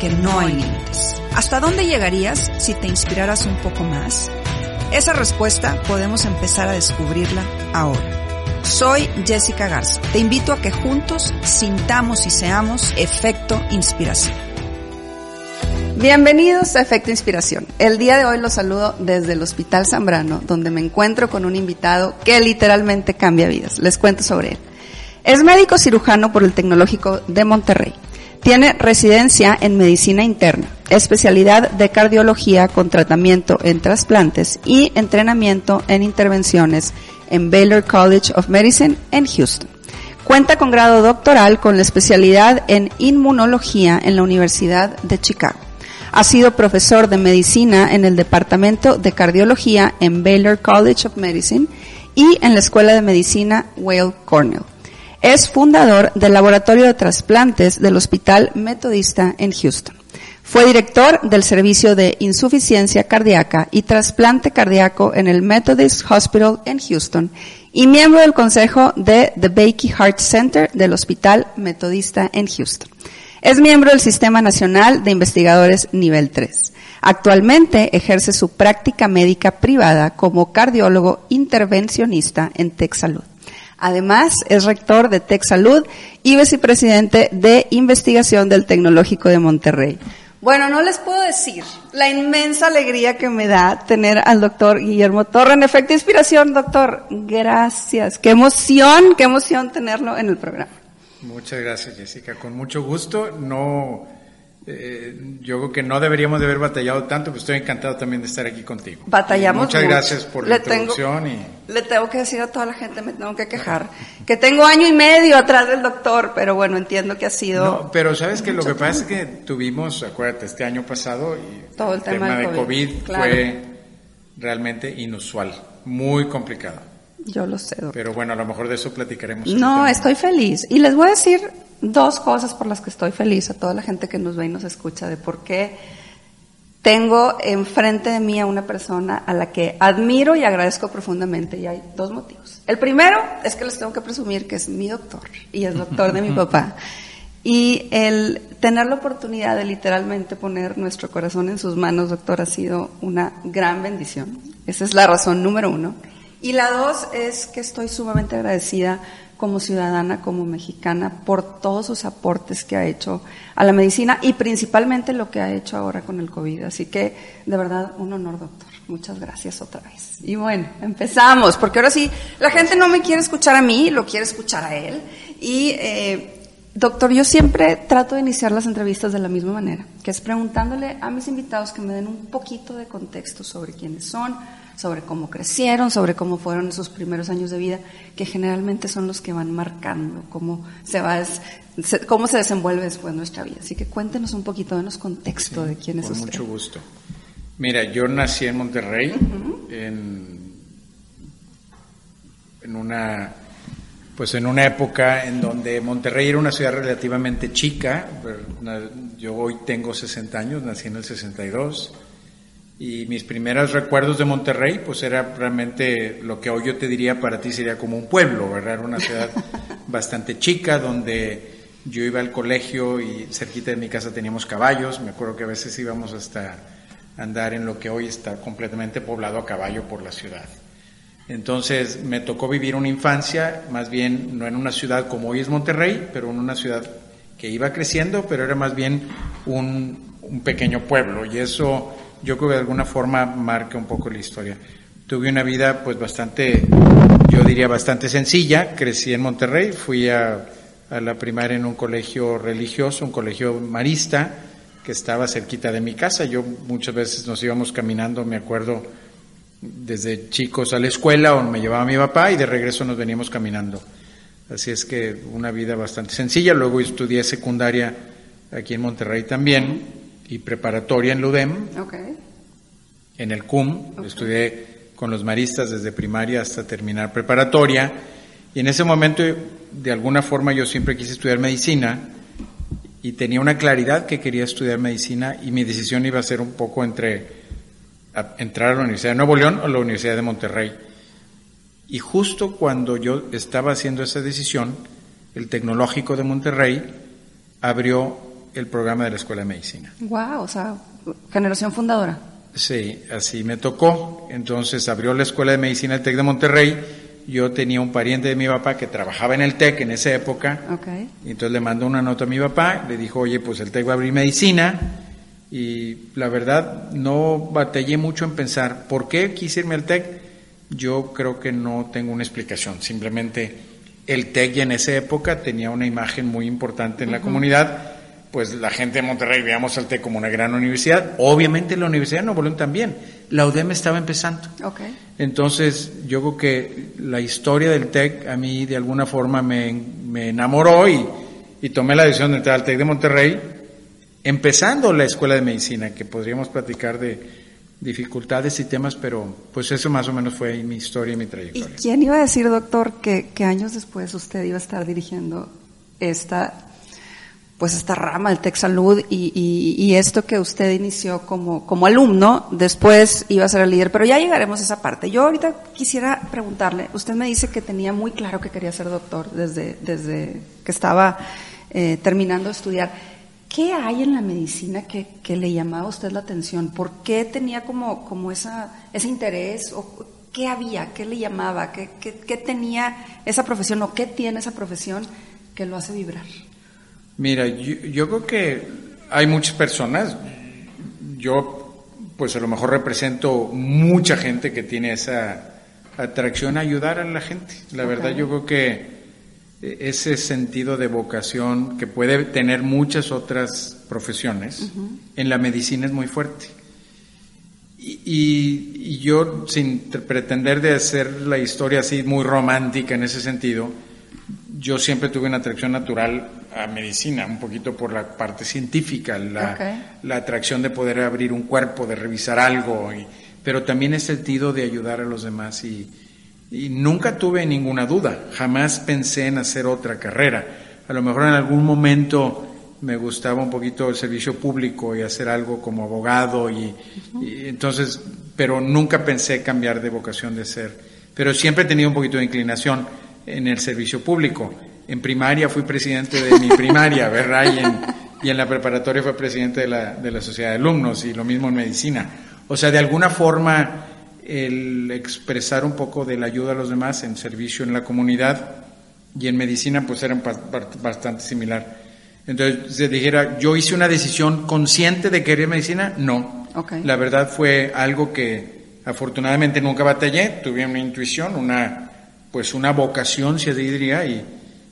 que no hay límites. ¿Hasta dónde llegarías si te inspiraras un poco más? Esa respuesta podemos empezar a descubrirla ahora. Soy Jessica Garza. Te invito a que juntos sintamos y seamos efecto inspiración. Bienvenidos a Efecto Inspiración. El día de hoy los saludo desde el Hospital Zambrano, donde me encuentro con un invitado que literalmente cambia vidas. Les cuento sobre él. Es médico cirujano por el Tecnológico de Monterrey. Tiene residencia en medicina interna, especialidad de cardiología con tratamiento en trasplantes y entrenamiento en intervenciones en Baylor College of Medicine en Houston. Cuenta con grado doctoral con la especialidad en inmunología en la Universidad de Chicago. Ha sido profesor de medicina en el Departamento de Cardiología en Baylor College of Medicine y en la Escuela de Medicina Weill Cornell. Es fundador del Laboratorio de Trasplantes del Hospital Metodista en Houston. Fue director del Servicio de Insuficiencia Cardíaca y Trasplante Cardíaco en el Methodist Hospital en Houston y miembro del Consejo de The Bakey Heart Center del Hospital Metodista en Houston. Es miembro del Sistema Nacional de Investigadores Nivel 3. Actualmente ejerce su práctica médica privada como cardiólogo intervencionista en TechSalud. Además, es rector de TechSalud y vicepresidente de investigación del Tecnológico de Monterrey. Bueno, no les puedo decir la inmensa alegría que me da tener al doctor Guillermo Torre en efecto inspiración, doctor. Gracias. Qué emoción, qué emoción tenerlo en el programa. Muchas gracias, Jessica. Con mucho gusto. No, eh, yo creo que no deberíamos de haber batallado tanto, pero estoy encantado también de estar aquí contigo. Batallamos Muchas gracias por la introducción. y... Le tengo que decir a toda la gente, me tengo que quejar, que tengo año y medio atrás del doctor, pero bueno, entiendo que ha sido... No, pero sabes que lo que pasa es que tuvimos, acuérdate, este año pasado y Todo el tema de COVID, COVID, claro. fue realmente inusual, muy complicado. Yo lo sé, doctor. Pero bueno, a lo mejor de eso platicaremos. No, estoy feliz. Y les voy a decir dos cosas por las que estoy feliz a toda la gente que nos ve y nos escucha de por qué tengo enfrente de mí a una persona a la que admiro y agradezco profundamente. Y hay dos motivos. El primero es que les tengo que presumir que es mi doctor y es doctor de mi papá. Y el tener la oportunidad de literalmente poner nuestro corazón en sus manos, doctor, ha sido una gran bendición. Esa es la razón número uno. Y la dos es que estoy sumamente agradecida como ciudadana, como mexicana, por todos sus aportes que ha hecho a la medicina y principalmente lo que ha hecho ahora con el COVID. Así que, de verdad, un honor, doctor. Muchas gracias otra vez. Y bueno, empezamos, porque ahora sí, la gente no me quiere escuchar a mí, lo quiere escuchar a él. Y, eh, doctor, yo siempre trato de iniciar las entrevistas de la misma manera, que es preguntándole a mis invitados que me den un poquito de contexto sobre quiénes son, sobre cómo crecieron, sobre cómo fueron esos primeros años de vida, que generalmente son los que van marcando cómo se va, cómo se desenvuelve después nuestra vida. Así que cuéntenos un poquito, denos contexto Sí, de quién es con usted. mucho gusto. Mira, yo nací en Monterrey, en, en una pues en una época en donde Monterrey era una ciudad relativamente chica. Yo hoy tengo 60 años, nací en el 62. Y mis primeros recuerdos de Monterrey, pues era realmente lo que hoy yo te diría para ti sería como un pueblo, ¿verdad? Era una ciudad bastante chica donde yo iba al colegio y cerquita de mi casa teníamos caballos. Me acuerdo que a veces íbamos hasta andar en lo que hoy está completamente poblado a caballo por la ciudad. Entonces me tocó vivir una infancia, más bien no en una ciudad como hoy es Monterrey, pero en una ciudad que iba creciendo, pero era más bien un, un pequeño pueblo. Y eso yo creo que de alguna forma marca un poco la historia. Tuve una vida pues bastante, yo diría bastante sencilla, crecí en Monterrey, fui a, a la primaria en un colegio religioso, un colegio marista, que estaba cerquita de mi casa. Yo muchas veces nos íbamos caminando, me acuerdo, desde chicos a la escuela o me llevaba mi papá y de regreso nos veníamos caminando. Así es que una vida bastante sencilla. Luego estudié secundaria aquí en Monterrey también y preparatoria en LUDEM, Okay. en el CUM, estudié con los maristas desde primaria hasta terminar preparatoria, y en ese momento, de alguna forma, yo siempre quise estudiar medicina, y tenía una claridad que quería estudiar medicina, y mi decisión iba a ser un poco entre a- entrar a la Universidad de Nuevo León o la Universidad de Monterrey. Y justo cuando yo estaba haciendo esa decisión, el Tecnológico de Monterrey abrió el programa de la Escuela de Medicina. Wow, o sea, generación fundadora. Sí, así me tocó. Entonces abrió la Escuela de Medicina del TEC de Monterrey. Yo tenía un pariente de mi papá que trabajaba en el TEC en esa época. Ok. Y entonces le mandó una nota a mi papá, le dijo, oye, pues el TEC va a abrir medicina. Y la verdad, no batallé mucho en pensar, ¿por qué quise irme al TEC? Yo creo que no tengo una explicación. Simplemente el TEC ya en esa época tenía una imagen muy importante en la comunidad. Pues la gente de Monterrey veíamos al TEC como una gran universidad. Obviamente la Universidad de Nuevo León también. La UDEM estaba empezando. Ok. Entonces, yo creo que la historia del TEC a mí de alguna forma me, me enamoró y, y tomé la decisión de entrar al TEC de Monterrey, empezando la escuela de medicina, que podríamos platicar de dificultades y temas, pero pues eso más o menos fue mi historia y mi ¿Y trayectoria. quién iba a decir, doctor, que, que años después usted iba a estar dirigiendo esta, pues esta rama del Tech Salud y, y, y esto que usted inició como, como alumno, después iba a ser el líder, pero ya llegaremos a esa parte. Yo ahorita quisiera preguntarle, usted me dice que tenía muy claro que quería ser doctor desde, desde que estaba eh, terminando de estudiar. ¿Qué hay en la medicina que, le llamaba a usted la atención? ¿Por qué tenía como, esa, ese interés? ¿O ¿Qué había? ¿Qué le llamaba? ¿Qué, qué, qué tenía esa profesión o qué tiene esa profesión que lo hace vibrar? Mira, yo, yo creo que hay muchas personas, yo pues a lo mejor represento mucha gente que tiene esa atracción a ayudar a la gente. La verdad yo creo que ese sentido de vocación que puede tener muchas otras profesiones, en la medicina es muy fuerte. Y, y- y yo, sin pretender de hacer la historia así muy romántica en ese sentido, yo siempre tuve una atracción natural a medicina, un poquito por la parte científica, la, la atracción de poder abrir un cuerpo, de revisar algo, y- pero también el sentido de ayudar a los demás y, y nunca tuve ninguna duda, jamás pensé en hacer otra carrera. A lo mejor en algún momento me gustaba un poquito el servicio público y hacer algo como abogado y, y entonces, pero nunca pensé cambiar de vocación de ser. Pero siempre he tenido un poquito de inclinación en el servicio público. En primaria fui presidente de mi primaria, ¿verdad? Y en, y en la preparatoria fue presidente de la, de la sociedad de alumnos y lo mismo en medicina. O sea, de alguna forma el expresar un poco de la ayuda a los demás en servicio en la comunidad y en medicina pues era bastante similar. Entonces, se dijera, yo hice una decisión consciente de querer medicina, no. Ok. La verdad fue algo que afortunadamente nunca batallé, tuve una intuición, una pues una vocación, así diría, y,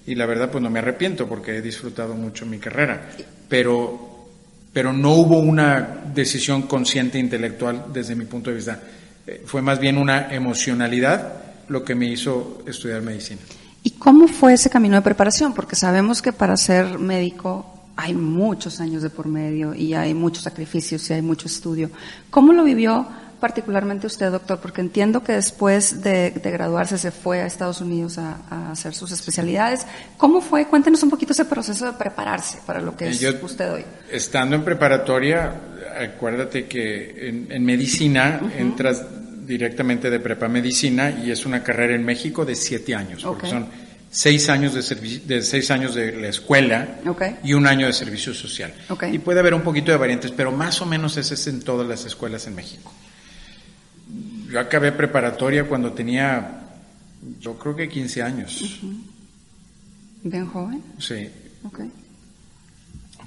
y la verdad pues no me arrepiento porque he disfrutado mucho mi carrera. Pero, pero no hubo una decisión consciente intelectual desde mi punto de vista. Eh, Fue más bien una emocionalidad lo que me hizo estudiar medicina. ¿Y cómo fue ese camino de preparación? Porque sabemos que para ser médico hay muchos años de por medio y hay muchos sacrificios y hay mucho estudio. ¿Cómo lo vivió particularmente usted, doctor? Porque entiendo que después de, de graduarse se fue a Estados Unidos a, a hacer sus especialidades. ¿Cómo fue? Cuéntenos un poquito ese proceso de prepararse para lo que es Yo, usted hoy. Estando en preparatoria, acuérdate que en, en medicina entras directamente de prepa medicina y es una carrera en México de siete años, porque son seis años de, de seis años de la escuela y un año de servicio social. Ok. Y puede haber un poquito de variantes, pero más o menos ese es en todas las escuelas en México. Yo acabé preparatoria cuando tenía, yo creo que 15 años. Bien joven. Sí, Ok.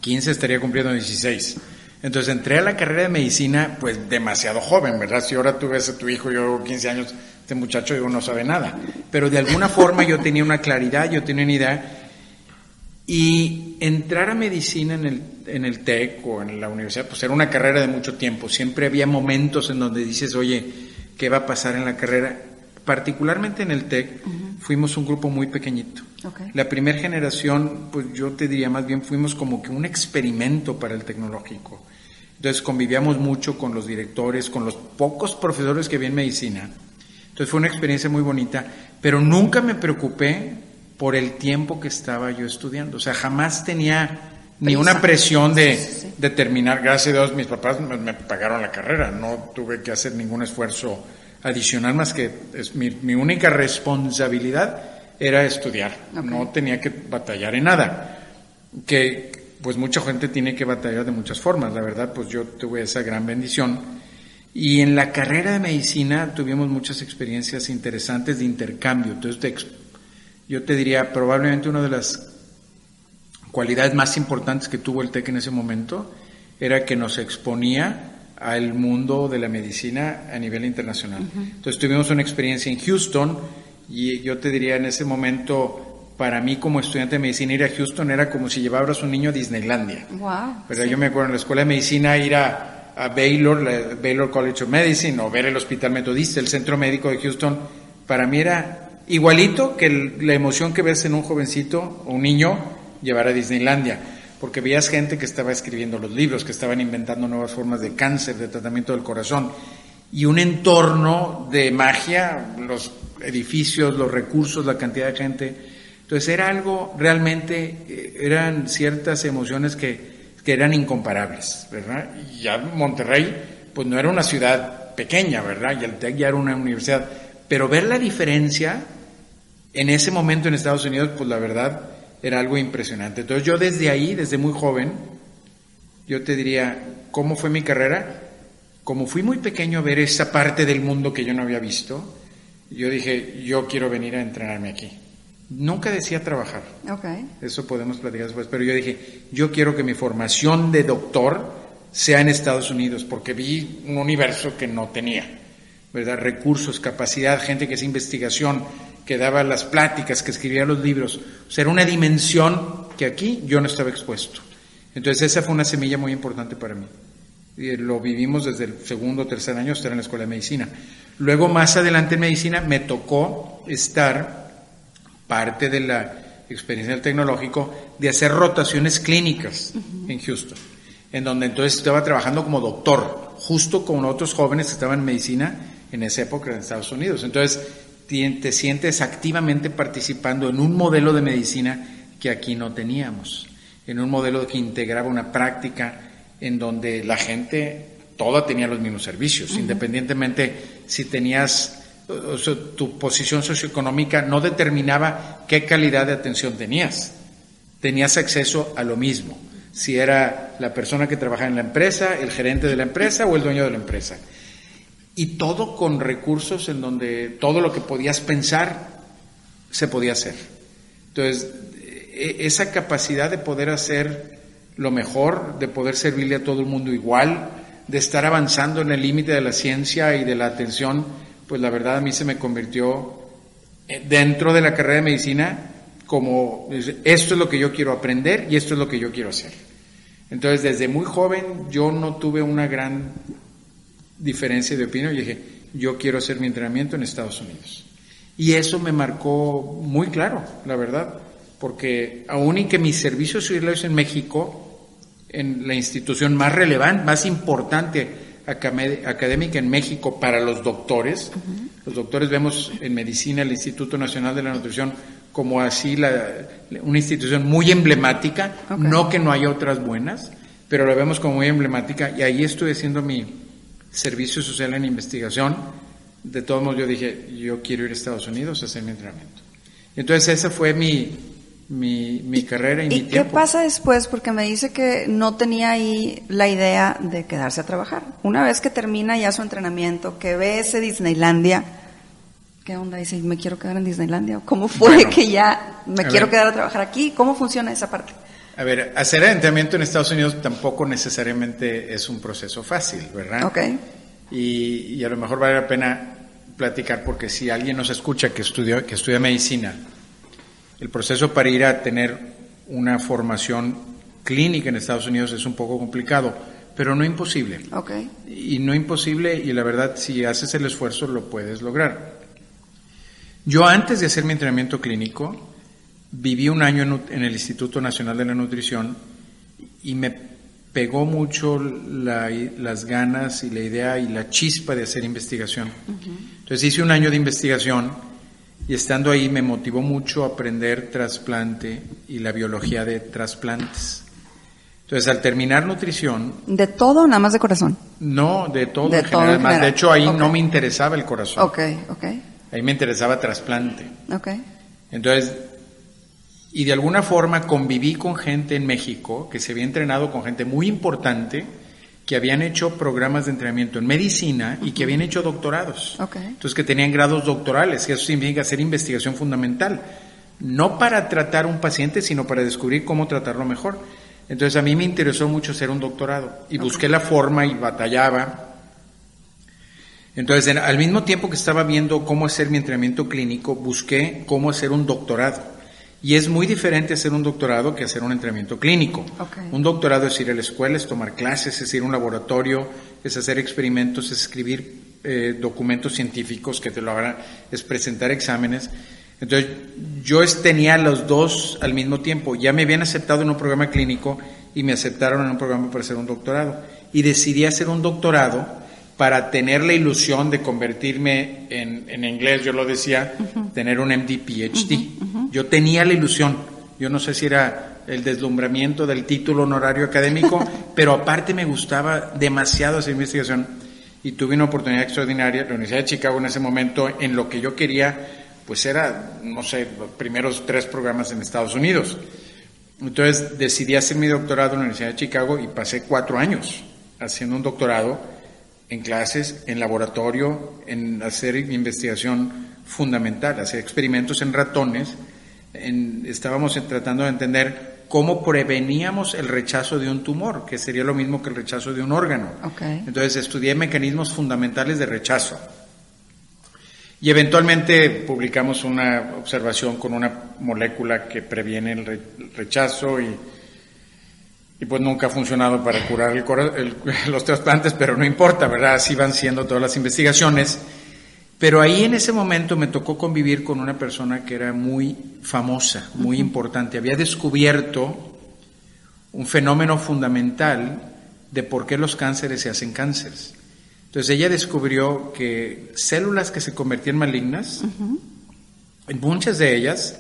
15 estaría cumpliendo 16. Entonces entré a la carrera de medicina, pues demasiado joven, ¿verdad? Si ahora tú ves a tu hijo, yo 15 años, este muchacho digo, no sabe nada. Pero de alguna forma yo tenía una claridad, yo tenía una idea. Y entrar a medicina en el, en el TEC o en la universidad, pues era una carrera de mucho tiempo. Siempre había momentos en donde dices, oye, ¿qué va a pasar en la carrera? Particularmente en el TEC, fuimos un grupo muy pequeñito. Ok. La primera generación, pues yo te diría más bien, fuimos como que un experimento para el tecnológico. Entonces convivíamos mucho con los directores, con los pocos profesores que había en medicina. Entonces fue una experiencia muy bonita, pero nunca me preocupé por el tiempo que estaba yo estudiando. O sea, jamás tenía ni una presión de, de, terminar. Gracias a Dios, mis papás me, pagaron la carrera. No tuve que hacer ningún esfuerzo adicional más que es mi, mi única responsabilidad era estudiar. No tenía que batallar en nada. Que pues mucha gente tiene que batallar de muchas formas. La verdad, pues yo tuve esa gran bendición. Y en la carrera de medicina tuvimos muchas experiencias interesantes de intercambio. Entonces, yo te diría, probablemente una de las cualidades más importantes que tuvo el TEC en ese momento era que nos exponía al mundo de la medicina a nivel internacional. Entonces tuvimos una experiencia en Houston y yo te diría en ese momento para mí como estudiante de medicina ir a Houston era como si llevaras un niño a Disneylandia. Wow. ¿verdad? Yo me acuerdo en la escuela de medicina ir a, a Baylor, la Baylor College of Medicine, o ver el Hospital Metodista, el Centro Médico de Houston, para mí era igualito que la emoción que ves en un jovencito o un niño llevar a Disneylandia, porque veías gente que estaba escribiendo los libros, que estaban inventando nuevas formas de cáncer, de tratamiento del corazón, y un entorno de magia, los edificios, los recursos, la cantidad de gente entonces era algo realmente, eh, eran ciertas emociones que, eran incomparables, ¿verdad? Y ya Monterrey, pues no era una ciudad pequeña, ¿verdad? Y el TEC ya era una universidad. Pero ver la diferencia en ese momento en Estados Unidos, pues la verdad era algo impresionante. Entonces yo desde ahí, desde muy joven, yo te diría, ¿cómo fue mi carrera? Como fui muy pequeño a ver esa parte del mundo que yo no había visto, yo dije, yo quiero venir a entrenarme aquí. Nunca decía trabajar. Okay. Eso podemos platicar después. Pero yo dije, yo quiero que mi formación de doctor sea en Estados Unidos, porque vi un universo que no tenía, ¿verdad? Recursos, capacidad, gente que hacía investigación, que daba las pláticas, que escribía los libros. O sea, era una dimensión que aquí yo no estaba expuesto. Entonces esa fue una semilla muy importante para mí. Y lo vivimos desde el segundo o tercer año, estar en la escuela de medicina. Luego, más adelante en medicina, me tocó estar parte de la experiencia del tecnológico, de hacer rotaciones clínicas en Houston, en donde entonces estaba trabajando como doctor, justo con otros jóvenes que estaban en medicina en esa época en Estados Unidos. Entonces te sientes activamente participando en un modelo de medicina que aquí no teníamos, en un modelo que integraba una práctica en donde la gente toda tenía los mismos servicios, independientemente si tenías tu posición socioeconómica no determinaba qué calidad de atención tenías. Tenías acceso a lo mismo, si era la persona que trabajaba en la empresa, el gerente de la empresa o el dueño de la empresa. Y todo con recursos en donde todo lo que podías pensar se podía hacer. Entonces, e, esa capacidad de poder hacer lo mejor, de poder servirle a todo el mundo igual, de estar avanzando en el límite de la ciencia y de la atención pues la verdad a mí se me convirtió eh, dentro de la carrera de medicina como esto es lo que yo quiero aprender y esto es lo que yo quiero hacer. Entonces desde muy joven yo no tuve una gran diferencia de opinión y dije, yo quiero hacer mi entrenamiento en Estados Unidos. Y eso me marcó muy claro, la verdad, porque aún y que mi servicio civil en México, en la institución más relevante, más importante académica en México para los doctores. Los doctores vemos en medicina el Instituto Nacional de la Nutrición como así la, una institución muy emblemática, no que no haya otras buenas, pero la vemos como muy emblemática y ahí estoy haciendo mi servicio social en investigación. De todos modos yo dije, yo quiero ir a Estados Unidos a hacer mi entrenamiento. Entonces esa fue mi, mi, mi carrera y, mi tiempo. ¿Y qué pasa después? Porque me dice que no tenía ahí la idea de quedarse a trabajar. Una vez que termina ya su entrenamiento, que ve ese Disneylandia, ¿qué onda? Dice, ¿me quiero quedar en Disneylandia? ¿Cómo fue que ya me quiero quedar a trabajar aquí? ¿Cómo funciona esa parte? A ver, hacer entrenamiento en Estados Unidos tampoco necesariamente es un proceso fácil, ¿verdad? Ok. Y, y a lo mejor vale la pena platicar porque si alguien nos escucha que estudia, que estudia medicina, el proceso para ir a tener una formación clínica en Estados Unidos es un poco complicado, pero no imposible. Okay. Y no imposible, y la verdad, si haces el esfuerzo, lo puedes lograr. Yo antes de hacer mi entrenamiento clínico, viví un año en, el Instituto Nacional de la Nutrición y me pegó mucho las ganas y la idea y la chispa de hacer investigación. Entonces hice un año de investigación y estando ahí me motivó mucho a aprender trasplante y la biología de trasplantes. Entonces, al terminar nutrición... ¿De todo o nada más de corazón? No, de todo en general. De hecho, ahí no me interesaba el corazón. Ok, ok. Ahí me interesaba trasplante. Ok. Entonces, y de alguna forma conviví con gente en México que se había entrenado con gente muy importante que habían hecho programas de entrenamiento en medicina y que habían hecho doctorados. Entonces que tenían grados doctorales, y eso significa hacer investigación fundamental, no para tratar un paciente, sino para descubrir cómo tratarlo mejor. Entonces a mí me interesó mucho hacer un doctorado y busqué la forma y batallaba. Entonces al mismo tiempo que estaba viendo cómo hacer mi entrenamiento clínico, busqué cómo hacer un doctorado. Y es muy diferente hacer un doctorado que hacer un entrenamiento clínico. Un doctorado es ir a la escuela, es tomar clases, es ir a un laboratorio, es hacer experimentos, es escribir eh, documentos científicos que te lo hagan, es presentar exámenes. Entonces, yo tenía los dos al mismo tiempo. Ya me habían aceptado en un programa clínico y me aceptaron en un programa para hacer un doctorado. Y decidí hacer un doctorado para tener la ilusión de convertirme en, en inglés, yo lo decía, tener un MD PhD. Yo tenía la ilusión, yo no sé si era el deslumbramiento del título honorario académico, pero aparte me gustaba demasiado esa investigación y tuve una oportunidad extraordinaria. La Universidad de Chicago en ese momento, en lo que yo quería, pues era, no sé, los primeros tres programas en Estados Unidos. Entonces decidí hacer mi doctorado en la Universidad de Chicago y pasé cuatro años haciendo un doctorado en clases, en laboratorio, en hacer investigación fundamental, hacer experimentos en ratones. estábamos tratando de entender cómo preveníamos el rechazo de un tumor, que sería lo mismo que el rechazo de un órgano. Entonces estudié mecanismos fundamentales de rechazo. Y eventualmente publicamos una observación con una molécula que previene el rechazo y y pues nunca ha funcionado para curar el, los trasplantes, pero no importa, ¿verdad? Así van siendo todas las investigaciones. Pero ahí en ese momento me tocó convivir con una persona que era muy famosa, muy importante. Había descubierto un fenómeno fundamental de por qué los cánceres se hacen cánceres. Entonces ella descubrió que células que se convertían malignas, en muchas de ellas,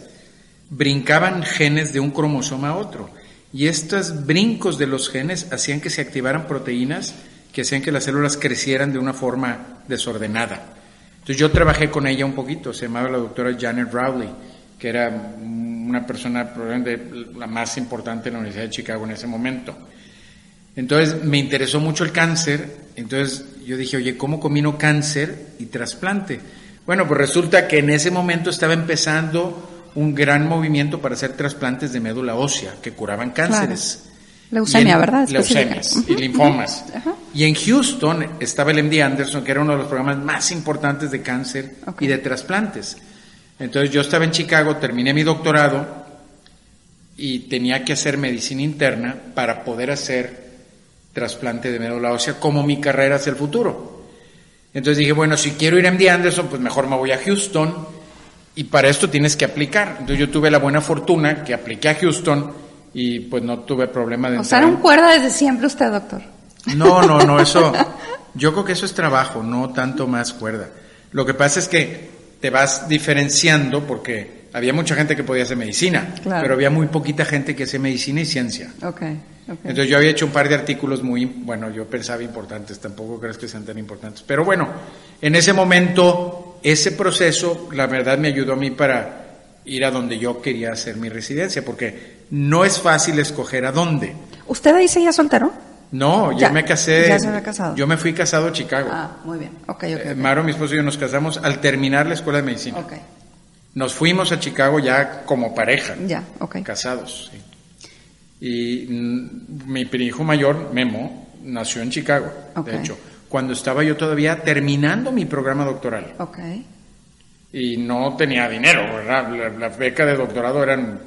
brincaban genes de un cromosoma a otro. Y estos brincos de los genes hacían que se activaran proteínas que hacían que las células crecieran de una forma desordenada. Entonces yo trabajé con ella un poquito, se llamaba la doctora Janet Rowley, que era una persona probablemente la más importante en la Universidad de Chicago en ese momento. Entonces me interesó mucho el cáncer, entonces yo dije, oye, ¿cómo combino cáncer y trasplante? Bueno, pues resulta que en ese momento estaba empezando un gran movimiento para hacer trasplantes de médula ósea que curaban cánceres. Leucemia, ¿verdad? Leucemias y linfomas. Y en Houston estaba el MD Anderson, que era uno de los programas más importantes de cáncer y de trasplantes. Entonces yo estaba en Chicago, terminé mi doctorado y tenía que hacer medicina interna para poder hacer trasplante de médula ósea como mi carrera hacia el futuro. Entonces dije, bueno, si quiero ir a MD Anderson, pues mejor me voy a Houston y para esto tienes que aplicar. Entonces yo tuve la buena fortuna que apliqué a Houston y pues no tuve problema de... O sea, era un cuerda desde siempre usted, doctor. No, no, no, eso... Yo creo que eso es trabajo, no tanto más cuerda. Lo que pasa es que te vas diferenciando porque había mucha gente que podía hacer medicina, pero había muy poquita gente que hacía medicina y ciencia. Okay, Entonces yo había hecho un par de artículos muy, bueno, yo pensaba importantes, tampoco crees que sean tan importantes. Pero bueno, en ese momento ese proceso, la verdad, me ayudó a mí para ir a donde yo quería hacer mi residencia, porque no es fácil escoger a dónde. ¿Usted ahí seguía soltero? No, yo me casé. Ya se había casado. Yo me fui casado a Chicago. Ah, muy bien. Okay, okay, eh, Maro, mi esposo y yo nos casamos al terminar la escuela de medicina. Okay. Nos fuimos a Chicago ya como pareja. Ya, ok. Casados, sí. Y mi hijo mayor, Memo, nació en Chicago, de hecho cuando estaba yo todavía terminando mi programa doctoral. Ok. Y no tenía dinero, ¿verdad? La, beca de doctorado eran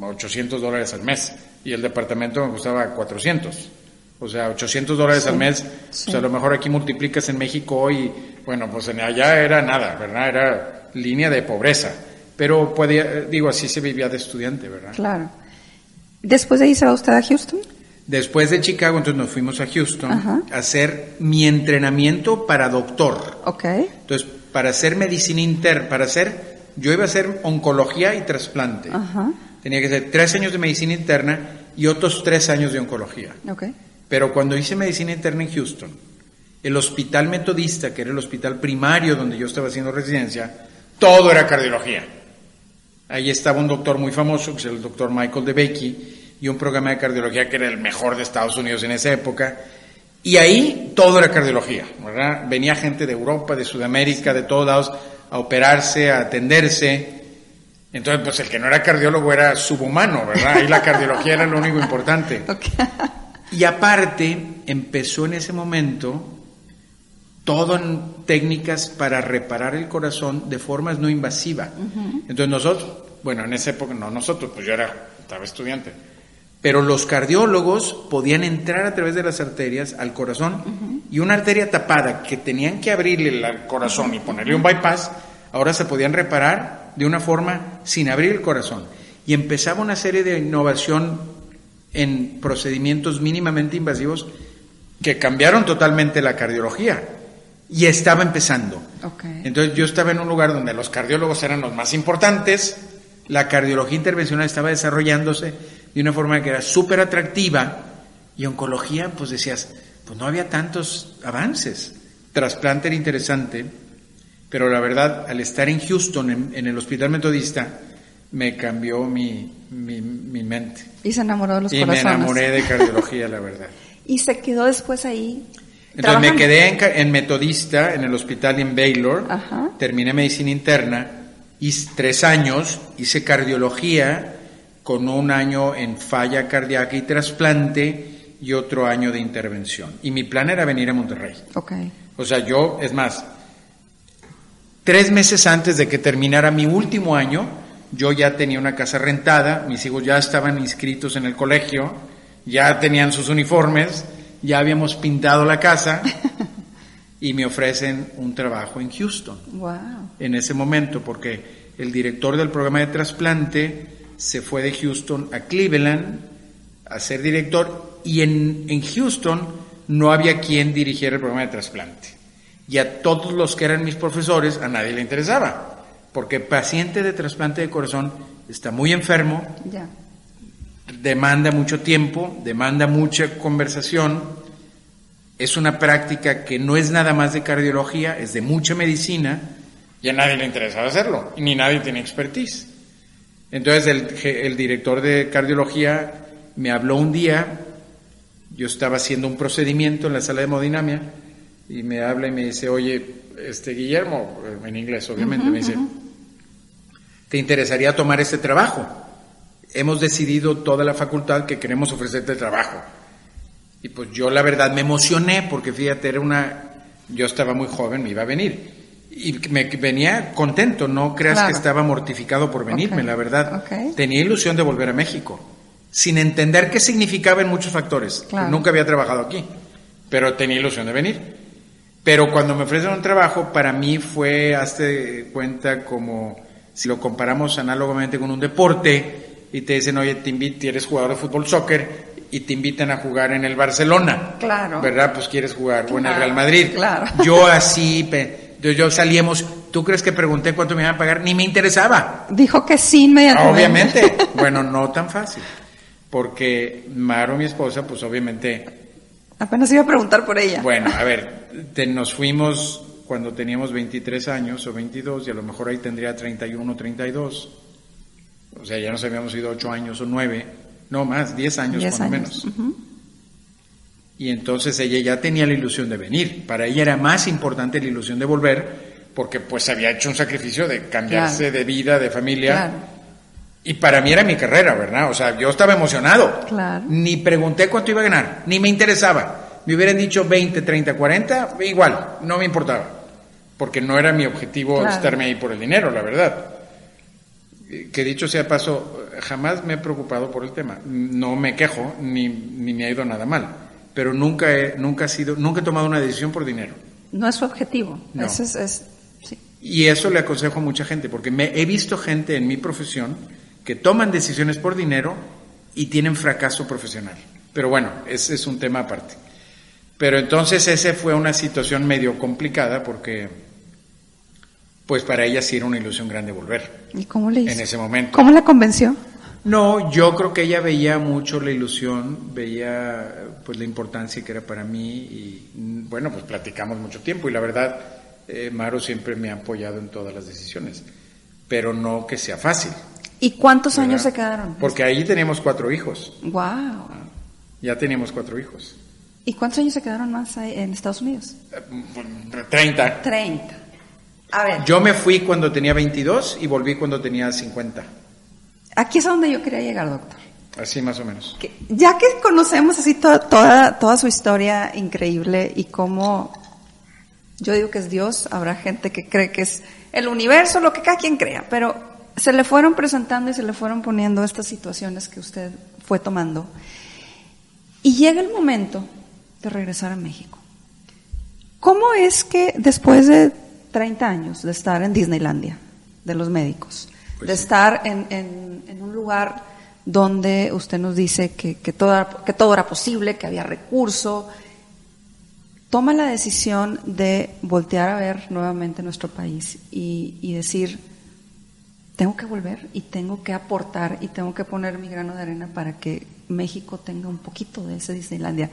800 dólares al mes y el departamento me costaba 400. O sea, 800 dólares al mes, o sea, a lo mejor aquí multiplicas en México hoy, bueno, pues en allá era nada, ¿verdad? Era línea de pobreza. Pero podía, digo, así se vivía de estudiante, ¿verdad? Claro. ¿Después de ahí se va usted a Houston? Después de Chicago, entonces nos fuimos a Houston a hacer mi entrenamiento para doctor. Ok. Entonces, para hacer medicina interna, para hacer, yo iba a hacer oncología y trasplante. Ajá. Tenía que ser tres años de medicina interna y otros tres años de oncología. Ok. Pero cuando hice medicina interna en Houston, el hospital metodista, que era el hospital primario donde yo estaba haciendo residencia, todo era cardiología. Ahí estaba un doctor muy famoso, que es el doctor Michael DeBakey, y un programa de cardiología que era el mejor de Estados Unidos en esa época. Y ahí todo era cardiología, ¿verdad? Venía gente de Europa, de Sudamérica, de todos lados a operarse, a atenderse. Entonces, pues el que no era cardiólogo era subhumano, ¿verdad? Ahí la cardiología era lo único importante. Y aparte, empezó en ese momento todo en técnicas para reparar el corazón de formas no invasivas. Entonces nosotros, bueno, en esa época, no nosotros, pues yo era, estaba estudiante, pero los cardiólogos podían entrar a través de las arterias al corazón y una arteria tapada que tenían que abrirle el corazón y ponerle un bypass, ahora se podían reparar de una forma sin abrir el corazón. Y empezaba una serie de innovación en procedimientos mínimamente invasivos que cambiaron totalmente la cardiología y estaba empezando. Entonces yo estaba en un lugar donde los cardiólogos eran los más importantes, la cardiología intervencional estaba desarrollándose de una forma que era súper atractiva y oncología, pues decías, pues no había tantos avances. Trasplante era interesante, pero la verdad, al estar en Houston, en, el hospital metodista, me cambió mi, mi, mente. Y se enamoró de los y me enamoré de cardiología, la verdad. ¿Y se quedó después ahí entonces me quedé en, metodista en el hospital en Baylor, terminé medicina interna, hice tres años, hice cardiología con un año en falla cardíaca y trasplante y otro año de intervención. Y mi plan era venir a Monterrey. Okay. O sea, yo, es más, tres meses antes de que terminara mi último año, yo ya tenía una casa rentada, mis hijos ya estaban inscritos en el colegio, ya tenían sus uniformes ya habíamos pintado la casa y me ofrecen un trabajo en Houston. Wow. En ese momento, porque el director del programa de trasplante se fue de Houston a Cleveland a ser director y en, en Houston no había quien dirigiera el programa de trasplante. Y a todos los que eran mis profesores, a nadie le interesaba, porque paciente de trasplante de corazón está muy enfermo, ya demanda mucho tiempo, demanda mucha conversación, es una práctica que no es nada más de cardiología, es de mucha medicina, y a nadie le interesaba hacerlo, ni nadie tiene expertise. Entonces el, el director de cardiología me habló un día, yo estaba haciendo un procedimiento en la sala de hemodinamia, y me habla y me dice, oye, este Guillermo, en inglés obviamente, me dice, ¿te interesaría tomar este trabajo? hemos decidido toda la facultad que queremos ofrecerte el trabajo. Y pues yo la verdad me emocioné porque fíjate, era una, yo estaba muy joven, me iba a venir. Y me venía contento, no creas que estaba mortificado por venirme, la verdad. Tenía ilusión de volver a México, sin entender qué significaba en muchos factores. Nunca había trabajado aquí, pero tenía ilusión de venir. Pero cuando me ofrecen un trabajo, para mí fue, hazte cuenta, como si lo comparamos análogamente con un deporte, y te dicen, oye, te invito, eres jugador de fútbol, soccer, y te invitan a jugar en el Barcelona. Claro. ¿Verdad? Pues quieres jugar, o en el Real Madrid. Claro. Yo así, yo salíamos, ¿tú crees que pregunté cuánto me iban a pagar? Ni me interesaba. Dijo que sí inmediatamente. Obviamente. bueno, no tan fácil. Porque Maro, mi esposa, pues obviamente... Apenas iba a preguntar por ella. Bueno, a ver, nos fuimos cuando teníamos 23 años o 22 y a lo mejor ahí tendría 31, 32 o sea, ya nos habíamos ido ocho años o nueve, no más, diez años por lo menos. Y entonces ella ya tenía la ilusión de venir. Para ella era más importante la ilusión de volver porque pues había hecho un sacrificio de cambiarse de vida, de familia. Y para mí era mi carrera, ¿verdad? O sea, yo estaba emocionado. Ni pregunté cuánto iba a ganar, ni me interesaba. Me hubieran dicho 20, 30, 40, igual, no me importaba. Porque no era mi objetivo estarme ahí por el dinero, la verdad que dicho sea paso, jamás me he preocupado por el tema. No me quejo, ni, ni me ha ido nada mal. Pero nunca he, nunca, ha sido, nunca he tomado una decisión por dinero. No es su objetivo. Y eso le aconsejo a mucha gente, porque me, he visto gente en mi profesión que toman decisiones por dinero y tienen fracaso profesional. Pero bueno, ese es un tema aparte. Pero entonces ese fue una situación medio complicada porque pues para ella sí era una ilusión grande volver. ¿Y cómo le hizo? En ese momento. ¿Cómo la convenció? No, yo creo que ella veía mucho la ilusión, veía pues la importancia que era para mí y bueno, pues platicamos mucho tiempo y la verdad, eh, Maro siempre me ha apoyado en todas las decisiones, pero no que sea fácil. ¿Y cuántos años se quedaron? Porque ahí teníamos cuatro hijos. Wow. Ya teníamos cuatro hijos. ¿Y cuántos años se quedaron más en Estados Unidos? Treinta. Treinta. A ver. Yo me fui cuando tenía 22 y volví cuando tenía 50. Aquí es a donde yo quería llegar, doctor. Así más o menos. Que- ya que conocemos así to- toda, toda su historia increíble y cómo yo digo que es Dios, habrá gente que cree que es el universo, lo que cada quien crea, pero se le fueron presentando y se le fueron poniendo estas situaciones que usted fue tomando. Y llega el momento de regresar a México. ¿Cómo es que después de 30 años de estar en Disneylandia, de los médicos, de estar en, en- en un lugar donde usted nos dice que, que todo, era- que todo era posible, que había recurso, toma la decisión de voltear a ver nuevamente nuestro país y, y decir, tengo que volver y tengo que aportar y tengo que poner mi grano de arena para que México tenga un poquito de ese Disneylandia.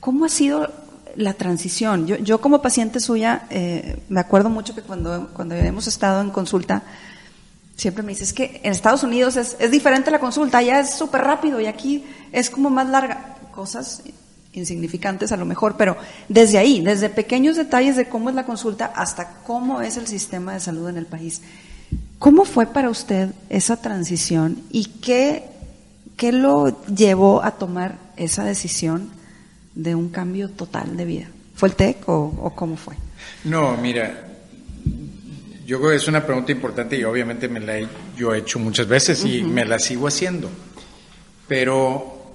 ¿Cómo ha sido la transición? Yo, yo como paciente suya, eh, me acuerdo mucho que cuando, cuando hemos estado en consulta, siempre me dice, es que en Estados Unidos es, es diferente la consulta, allá es súper rápido y aquí es como más larga. Cosas insignificantes a lo mejor, pero desde ahí, desde pequeños detalles de cómo es la consulta hasta cómo es el sistema de salud en el país. ¿Cómo fue para usted esa transición y qué, qué lo llevó a tomar esa decisión de un cambio total de vida? ¿Fue el TEC o, o cómo fue? No, mira, yo creo que es una pregunta importante y obviamente me la he yo he hecho muchas veces y me la sigo haciendo. Pero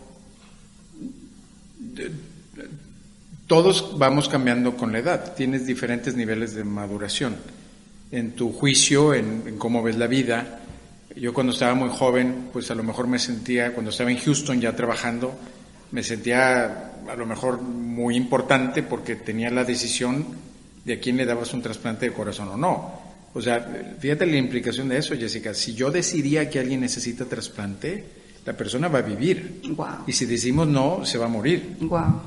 todos vamos cambiando con la edad, tienes diferentes niveles de maduración en tu juicio, en, en cómo ves la vida. Yo cuando estaba muy joven, pues a lo mejor me sentía, cuando estaba en Houston ya trabajando, me sentía a lo mejor muy importante porque tenía la decisión de a quién le dabas un trasplante de corazón o no. O sea, fíjate la implicación de eso, Jessica. Si yo decidía que alguien necesita trasplante, la persona va a vivir. Y si decimos no, se va a morir Wow.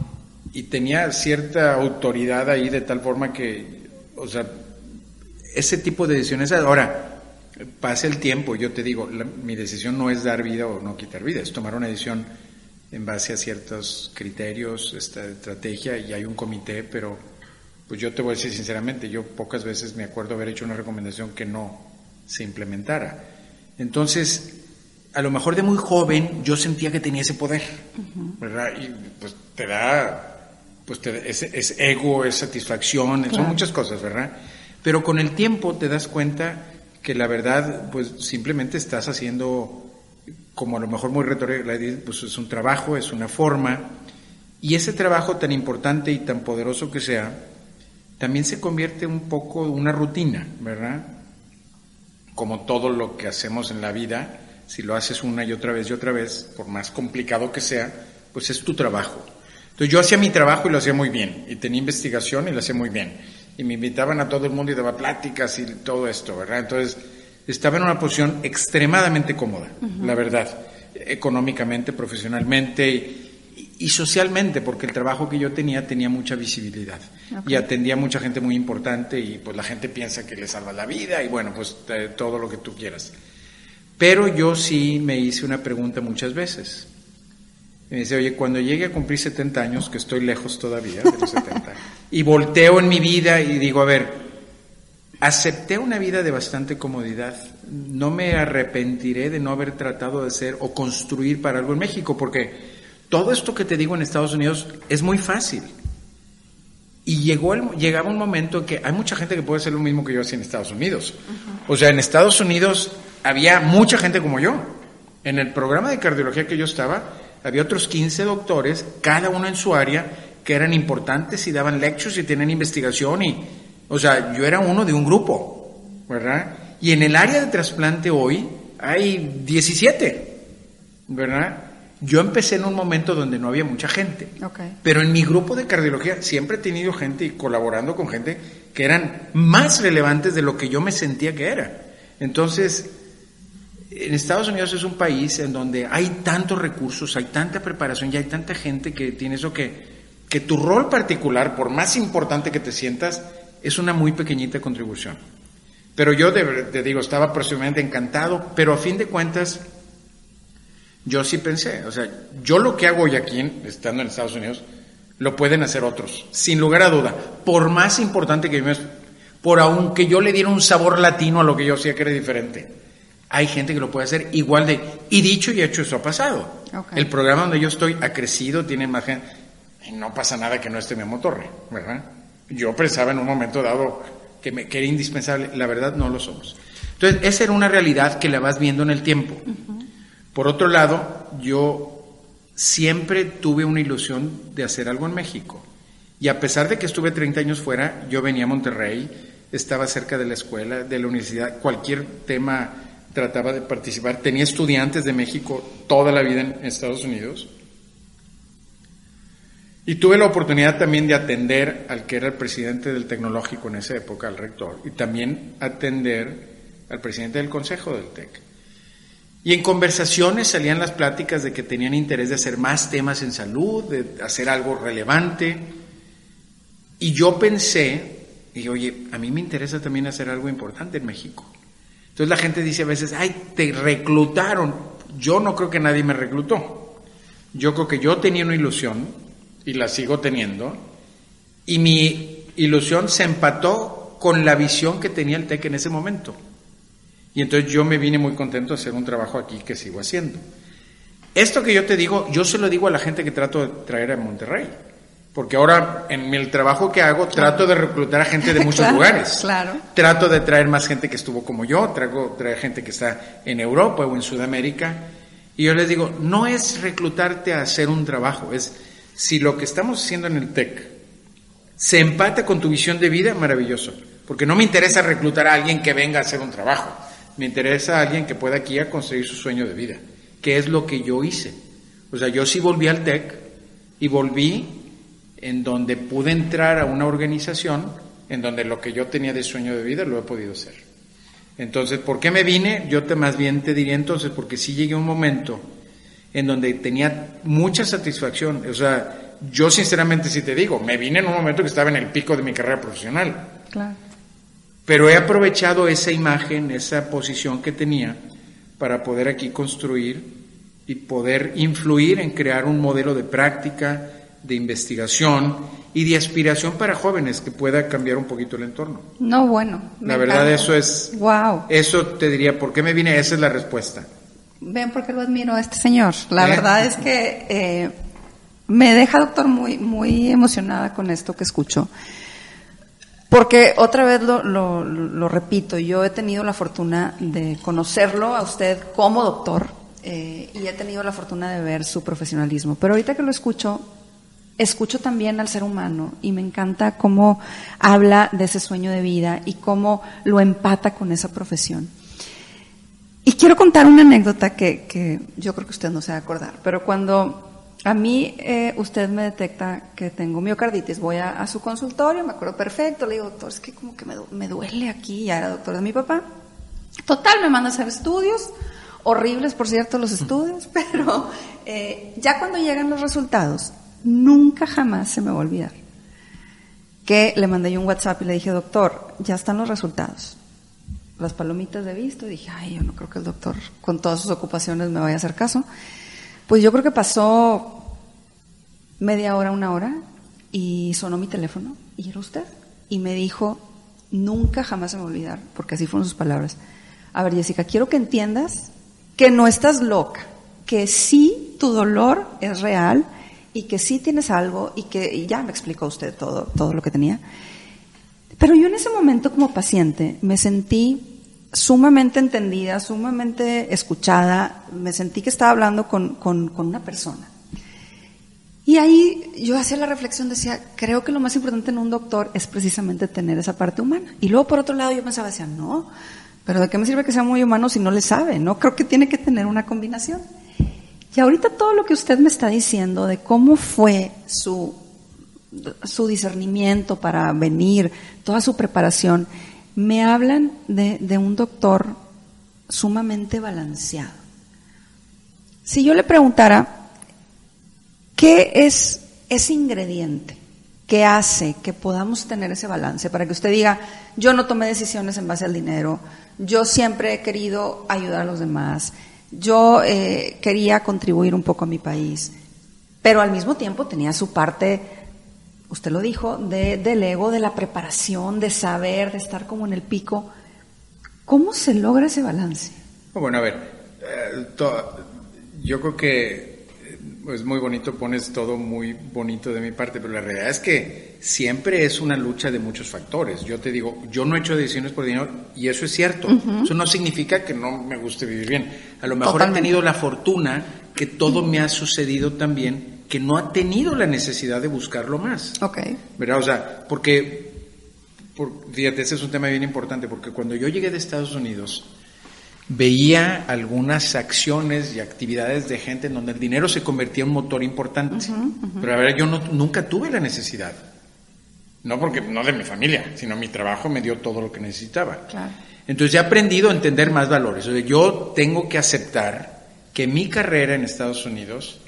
y tenía cierta autoridad ahí de tal forma que, o sea, ese tipo de decisiones. Ahora, pasa el tiempo, yo te digo, la- mi decisión no es dar vida o no quitar vida, es tomar una decisión en base a ciertos criterios, esta estrategia, y hay un comité, pero pues yo te voy a decir sinceramente, yo pocas veces me acuerdo haber hecho una recomendación que no se implementara. Entonces, a lo mejor de muy joven yo sentía que tenía ese poder, ¿verdad? Y pues te da, pues te da- es, es ego, es satisfacción, son Claro. muchas cosas, ¿verdad? Pero con el tiempo te das cuenta que la verdad, pues simplemente estás haciendo, como a lo mejor muy retórica, pues es un trabajo, es una forma, y ese trabajo tan importante y tan poderoso que sea, también se convierte un poco una rutina, ¿verdad? Como todo lo que hacemos en la vida, si lo haces una y otra vez y otra vez, por más complicado que sea, pues es tu trabajo. Entonces yo hacía mi trabajo y lo hacía muy bien, y tenía investigación y lo hacía muy bien, y me invitaban a todo el mundo y daba pláticas y todo esto, ¿verdad? Entonces estaba en una posición extremadamente cómoda, la verdad, económicamente, profesionalmente y, y socialmente, porque el trabajo que yo tenía tenía mucha visibilidad y atendía a mucha gente muy importante y pues la gente piensa que le salva la vida y bueno, pues eh, todo lo que tú quieras. Pero yo sí me hice una pregunta muchas veces. Me dice, oye, cuando llegue a cumplir 70 años, que estoy lejos todavía de los 70, y volteo en mi vida y digo, a ver, acepté una vida de bastante comodidad, no me arrepentiré de no haber tratado de ser o construir para algo en México, porque todo esto que te digo en Estados Unidos es muy fácil. Y llegó el- llegaba un momento que hay mucha gente que puede hacer lo mismo que yo hacía en Estados Unidos. O sea, en Estados Unidos había mucha gente como yo. En el programa de cardiología que yo estaba, había otros 15 doctores, cada uno en su área, que eran importantes y daban lectures y tenían investigación. Y, o sea, yo era uno de un grupo, ¿verdad? Y en el área de trasplante hoy hay 17, ¿verdad? Yo empecé en un momento donde no había mucha gente. Okay. Pero en mi grupo de cardiología siempre he tenido gente y colaborando con gente que eran más relevantes de lo que yo me sentía que era. Entonces, en Estados Unidos es un país en donde hay tantos recursos, hay tanta preparación y hay tanta gente que tiene eso que, que tu rol particular, por más importante que te sientas, es una muy pequeñita contribución. Pero yo te digo, estaba personalmente encantado, pero a fin de cuentas, yo sí pensé, o sea, yo lo que hago hoy aquí, estando en Estados Unidos, lo pueden hacer otros, sin lugar a duda, por más importante que yo por aunque yo le diera un sabor latino a lo que yo hacía que era diferente. Hay gente que lo puede hacer igual de, y dicho y hecho, eso ha pasado. El programa donde yo estoy ha crecido, tiene más gente, y no pasa nada que no esté Memo Torre, ¿verdad? Yo pensaba en un momento dado que, me, que era indispensable, la verdad no lo somos. Entonces, esa era una realidad que la vas viendo en el tiempo. Por otro lado, yo siempre tuve una ilusión de hacer algo en México. Y a pesar de que estuve 30 años fuera, yo venía a Monterrey, estaba cerca de la escuela, de la universidad, cualquier tema trataba de participar. Tenía estudiantes de México toda la vida en Estados Unidos. Y tuve la oportunidad también de atender al que era el presidente del tecnológico en esa época, al rector, y también atender al presidente del consejo del TEC. Y en conversaciones salían las pláticas de que tenían interés de hacer más temas en salud, de hacer algo relevante. Y yo pensé, y oye, a mí me interesa también hacer algo importante en México. Entonces la gente dice a veces, ay, te reclutaron. Yo no creo que nadie me reclutó. Yo creo que yo tenía una ilusión y la sigo teniendo, y mi ilusión se empató con la visión que tenía el TEC en ese momento. Y entonces yo me vine muy contento de hacer un trabajo aquí que sigo haciendo. Esto que yo te digo, yo se lo digo a la gente que trato de traer a Monterrey. Porque ahora en el trabajo que hago trato de reclutar a gente de muchos lugares. Claro. Trato de traer más gente que estuvo como yo, traigo traer gente que está en Europa o en Sudamérica. Y yo les digo, no es reclutarte a hacer un trabajo, es si lo que estamos haciendo en el TEC se empata con tu visión de vida, maravilloso. Porque no me interesa reclutar a alguien que venga a hacer un trabajo. Me interesa a alguien que pueda aquí a construir su sueño de vida, que es lo que yo hice. O sea, yo sí volví al TEC y volví en donde pude entrar a una organización en donde lo que yo tenía de sueño de vida lo he podido hacer. Entonces, ¿por qué me vine? Yo te más bien te diría entonces, porque sí llegué a un momento en donde tenía mucha satisfacción. O sea, yo sinceramente sí te digo, me vine en un momento que estaba en el pico de mi carrera profesional. Claro. Pero he aprovechado esa imagen, esa posición que tenía para poder aquí construir y poder influir en crear un modelo de práctica, de investigación y de aspiración para jóvenes que pueda cambiar un poquito el entorno. No, bueno. La verdad, eso es. Wow. Eso te diría, ¿por qué me vine? Esa es la respuesta. Ven porque lo admiro a este señor. La verdad es que eh, me deja, doctor, muy, muy emocionada con esto que escucho. Porque otra vez lo, lo, lo repito, yo he tenido la fortuna de conocerlo a usted como doctor eh, y he tenido la fortuna de ver su profesionalismo. Pero ahorita que lo escucho, escucho también al ser humano y me encanta cómo habla de ese sueño de vida y cómo lo empata con esa profesión. Y quiero contar una anécdota que, que yo creo que usted no se va a acordar, pero cuando a mí eh, usted me detecta que tengo miocarditis, voy a, su consultorio, me acuerdo perfecto, le digo, doctor, es que como que me, me duele aquí, ya era doctor de mi papá. Total, me manda a hacer estudios, horribles por cierto los estudios, pero eh, ya cuando llegan los resultados, nunca jamás se me va a olvidar que le mandé yo un WhatsApp y le dije, doctor, ya están los resultados las palomitas de visto y dije, ay, yo no creo que el doctor con todas sus ocupaciones me vaya a hacer caso. Pues yo creo que pasó media hora, una hora y sonó mi teléfono y era usted. Y me dijo, nunca jamás se me va olvidar, porque así fueron sus palabras. A ver, Jessica, quiero que entiendas que no estás loca, que sí tu dolor es real y que sí tienes algo y que ya me explicó usted todo, todo lo que tenía. Pero yo en ese momento como paciente me sentí sumamente entendida, sumamente escuchada, me sentí que estaba hablando con, con, una persona. Y ahí yo hacía la reflexión, decía, creo que lo más importante en un doctor es precisamente tener esa parte humana. Y luego por otro lado yo pensaba, decía, no, pero ¿de qué me sirve que sea muy humano si no le sabe? No, creo que tiene que tener una combinación. Y ahorita todo lo que usted me está diciendo de cómo fue su, su discernimiento para venir, toda su preparación, me hablan de, de un doctor sumamente balanceado. Si yo le preguntara, ¿qué es ese ingrediente que hace que podamos tener ese balance? Para que usted diga, yo no tomé decisiones en base al dinero, yo siempre he querido ayudar a los demás, yo eh, quería contribuir un poco a mi país, pero al mismo tiempo tenía su parte, usted lo dijo, de, del ego, de la preparación, de saber, de estar como en el pico. ¿Cómo se logra ese balance? Bueno, a ver, eh, yo creo que es muy bonito, pones todo muy bonito de mi parte, pero la realidad es que siempre es una lucha de muchos factores. Yo te digo, yo no he hecho decisiones por dinero y eso es cierto. Eso no significa que no me guste vivir bien. A lo mejor he tenido la fortuna que todo me ha sucedido también, que no ha tenido la necesidad de buscarlo más. Ok. ¿Verdad? O sea, porque, por, fíjate, ese es un tema bien importante, porque cuando yo llegué de Estados Unidos, veía algunas acciones y actividades de gente en donde el dinero se convertía en un motor importante. Pero a ver, yo no, nunca tuve la necesidad. No porque no de mi familia, sino mi trabajo me dio todo lo que necesitaba. Entonces he aprendido a entender más valores. O sea, yo tengo que aceptar que mi carrera en Estados Unidos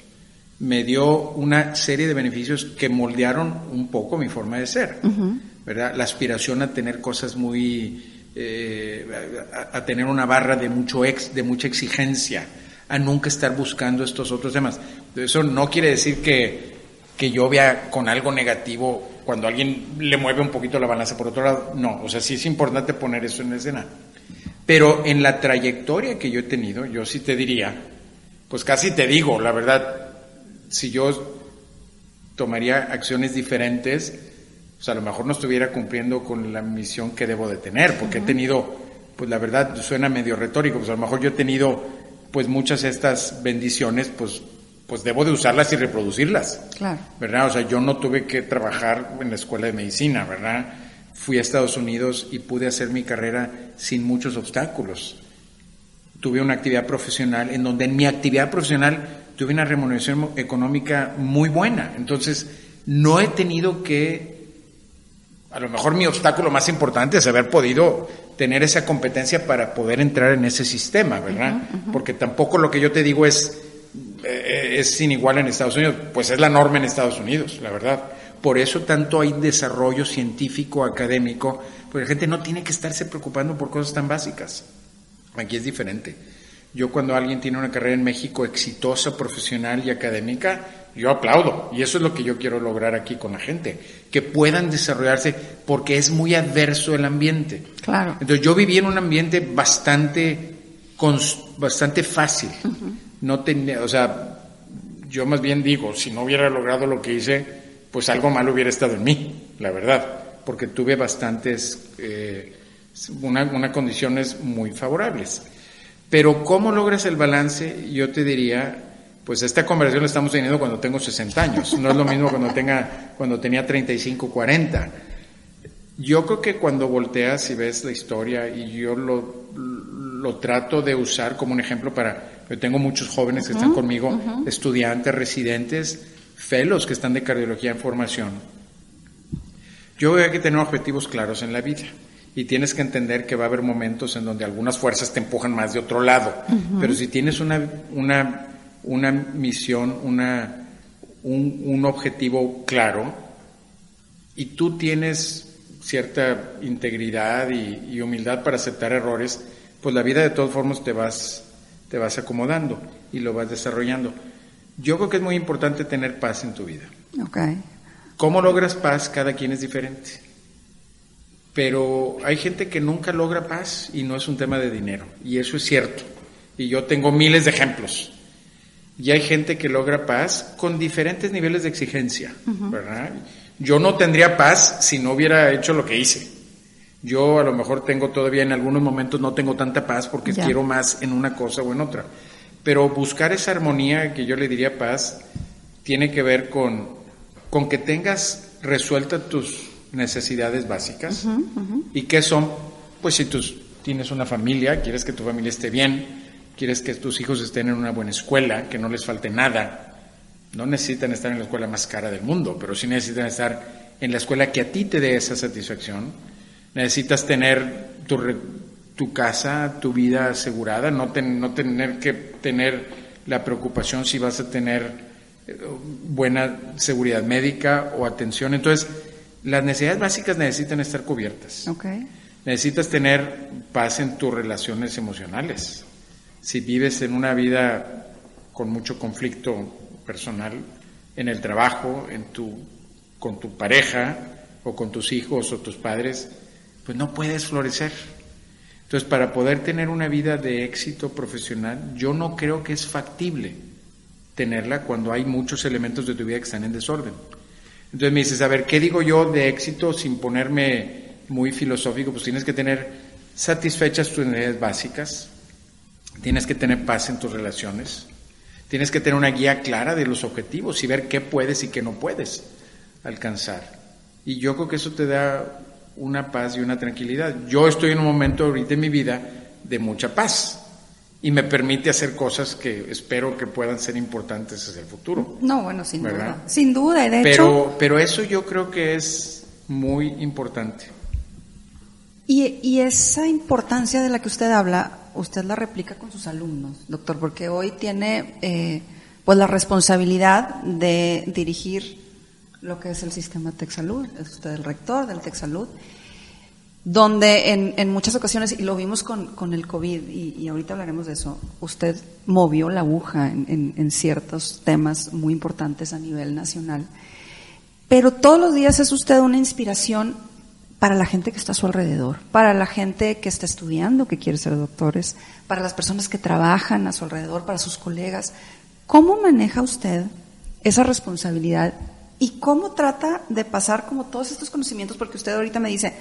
me dio una serie de beneficios que moldearon un poco mi forma de ser. ¿verdad? La aspiración a tener cosas muy eh, a, tener una barra de mucho ex, de mucha exigencia, a nunca estar buscando estos otros temas. Eso no quiere decir que, que yo vea con algo negativo cuando alguien le mueve un poquito la balanza por otro lado. No, o sea, sí es importante poner eso en escena. Pero en la trayectoria que yo he tenido, yo sí te diría, pues casi te digo, la verdad, si yo tomaría acciones diferentes, pues a lo mejor no estuviera cumpliendo con la misión que debo de tener, porque he tenido, pues la verdad suena medio retórico, pues a lo mejor yo he tenido pues muchas de estas bendiciones, pues pues debo de usarlas y reproducirlas. Claro. ¿Verdad? O sea, yo no tuve que trabajar en la escuela de medicina, ¿verdad? Fui a Estados Unidos y pude hacer mi carrera sin muchos obstáculos. Tuve una actividad profesional en donde en mi actividad profesional tuve una remuneración económica muy buena. Entonces, no he tenido que a lo mejor mi obstáculo más importante es haber podido tener esa competencia para poder entrar en ese sistema, ¿verdad? Porque tampoco lo que yo te digo es, eh, es sin igual en Estados Unidos, pues es la norma en Estados Unidos, la verdad. Por eso tanto hay desarrollo científico, académico, porque la gente no tiene que estarse preocupando por cosas tan básicas. Aquí es diferente. Yo cuando alguien tiene una carrera en México exitosa, profesional y académica, yo aplaudo. Y eso es lo que yo quiero lograr aquí con la gente, que puedan desarrollarse porque es muy adverso el ambiente. Claro. Entonces yo viví en un ambiente bastante, bastante fácil. No tenía, o sea, yo más bien digo, si no hubiera logrado lo que hice, pues algo malo hubiera estado en mí, la verdad, porque tuve bastantes, eh, una, unas condiciones muy favorables. Pero ¿cómo logras el balance? Yo te diría, pues esta conversación la estamos teniendo cuando tengo 60 años, no es lo mismo cuando, tenga, cuando tenía 35, 40. Yo creo que cuando volteas y ves la historia, y yo lo, lo trato de usar como un ejemplo para, yo tengo muchos jóvenes que están conmigo, estudiantes, residentes, fellows que están de cardiología en formación. Yo veo que tener objetivos claros en la vida y tienes que entender que va a haber momentos en donde algunas fuerzas te empujan más de otro lado, pero si tienes una, una una misión, una, un, objetivo claro y tú tienes cierta integridad y, humildad para aceptar errores, pues la vida de todas formas te vas, te vas acomodando y lo vas desarrollando. Yo creo que es muy importante tener paz en tu vida. Okay. ¿Cómo logras paz? Cada quien es diferente. Pero hay gente que nunca logra paz y no es un tema de dinero. Y eso es cierto. Y yo tengo miles de ejemplos. Y hay gente que logra paz con diferentes niveles de exigencia, ¿verdad? Yo no tendría paz si no hubiera hecho lo que hice. Yo a lo mejor tengo todavía en algunos momentos no tengo tanta paz porque quiero más en una cosa o en otra. Pero buscar esa armonía que yo le diría paz tiene que ver con, con que tengas resueltas tus necesidades básicas. ¿Y qué son? Pues si tú tienes una familia, quieres que tu familia esté bien, quieres que tus hijos estén en una buena escuela, que no les falte nada. No necesitan estar en la escuela más cara del mundo, pero sí necesitan estar en la escuela que a ti te dé esa satisfacción. Necesitas tener tu, tu casa, tu vida asegurada, no, no tener que tener la preocupación si vas a tener eh, buena seguridad médica o atención. Entonces, las necesidades básicas necesitan estar cubiertas. Necesitas tener paz en tus relaciones emocionales. Si vives en una vida con mucho conflicto personal, en el trabajo, en tu, con tu pareja o con tus hijos o tus padres, pues no puedes florecer. Entonces, para poder tener una vida de éxito profesional, yo no creo que es factible tenerla cuando hay muchos elementos de tu vida que están en desorden. Entonces me dices, a ver, ¿qué digo yo de éxito sin ponerme muy filosófico? Pues tienes que tener satisfechas tus necesidades básicas, tienes que tener paz en tus relaciones, tienes que tener una guía clara de los objetivos y ver qué puedes y qué no puedes alcanzar. Y yo creo que eso te da una paz y una tranquilidad. Yo estoy en un momento ahorita en mi vida de mucha paz y me permite hacer cosas que espero que puedan ser importantes hacia el futuro. No, bueno, sin duda. Sin duda, de pero, hecho. Pero eso yo creo que es muy importante. Y, y, esa importancia de la que usted habla, usted la replica con sus alumnos, doctor, porque hoy tiene eh, pues la responsabilidad de dirigir lo que es el sistema TechSalud, es usted el rector del TechSalud, donde en, en, muchas ocasiones, y lo vimos con, con el COVID, y, y, ahorita hablaremos de eso, usted movió la aguja en, en, ciertos temas muy importantes a nivel nacional, pero todos los días es usted una inspiración para la gente que está a su alrededor, para la gente que está estudiando, que quiere ser doctores, para las personas que trabajan a su alrededor, para sus colegas. ¿Cómo maneja usted esa responsabilidad ¿Y cómo trata de pasar como todos estos conocimientos? Porque usted ahorita me dice,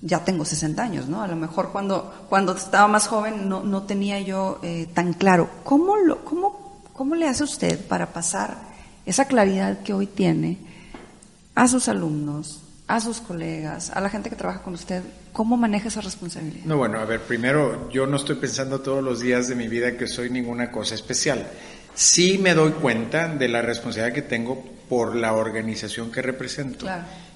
ya tengo 60 años, ¿no? A lo mejor cuando, cuando estaba más joven no, no tenía yo eh, tan claro. ¿Cómo, lo, cómo, ¿Cómo le hace usted para pasar esa claridad que hoy tiene a sus alumnos, a sus colegas, a la gente que trabaja con usted? ¿Cómo maneja esa responsabilidad? No, bueno, a ver, primero, yo no estoy pensando todos los días de mi vida que soy ninguna cosa especial. Sí me doy cuenta de la responsabilidad que tengo por la organización que represento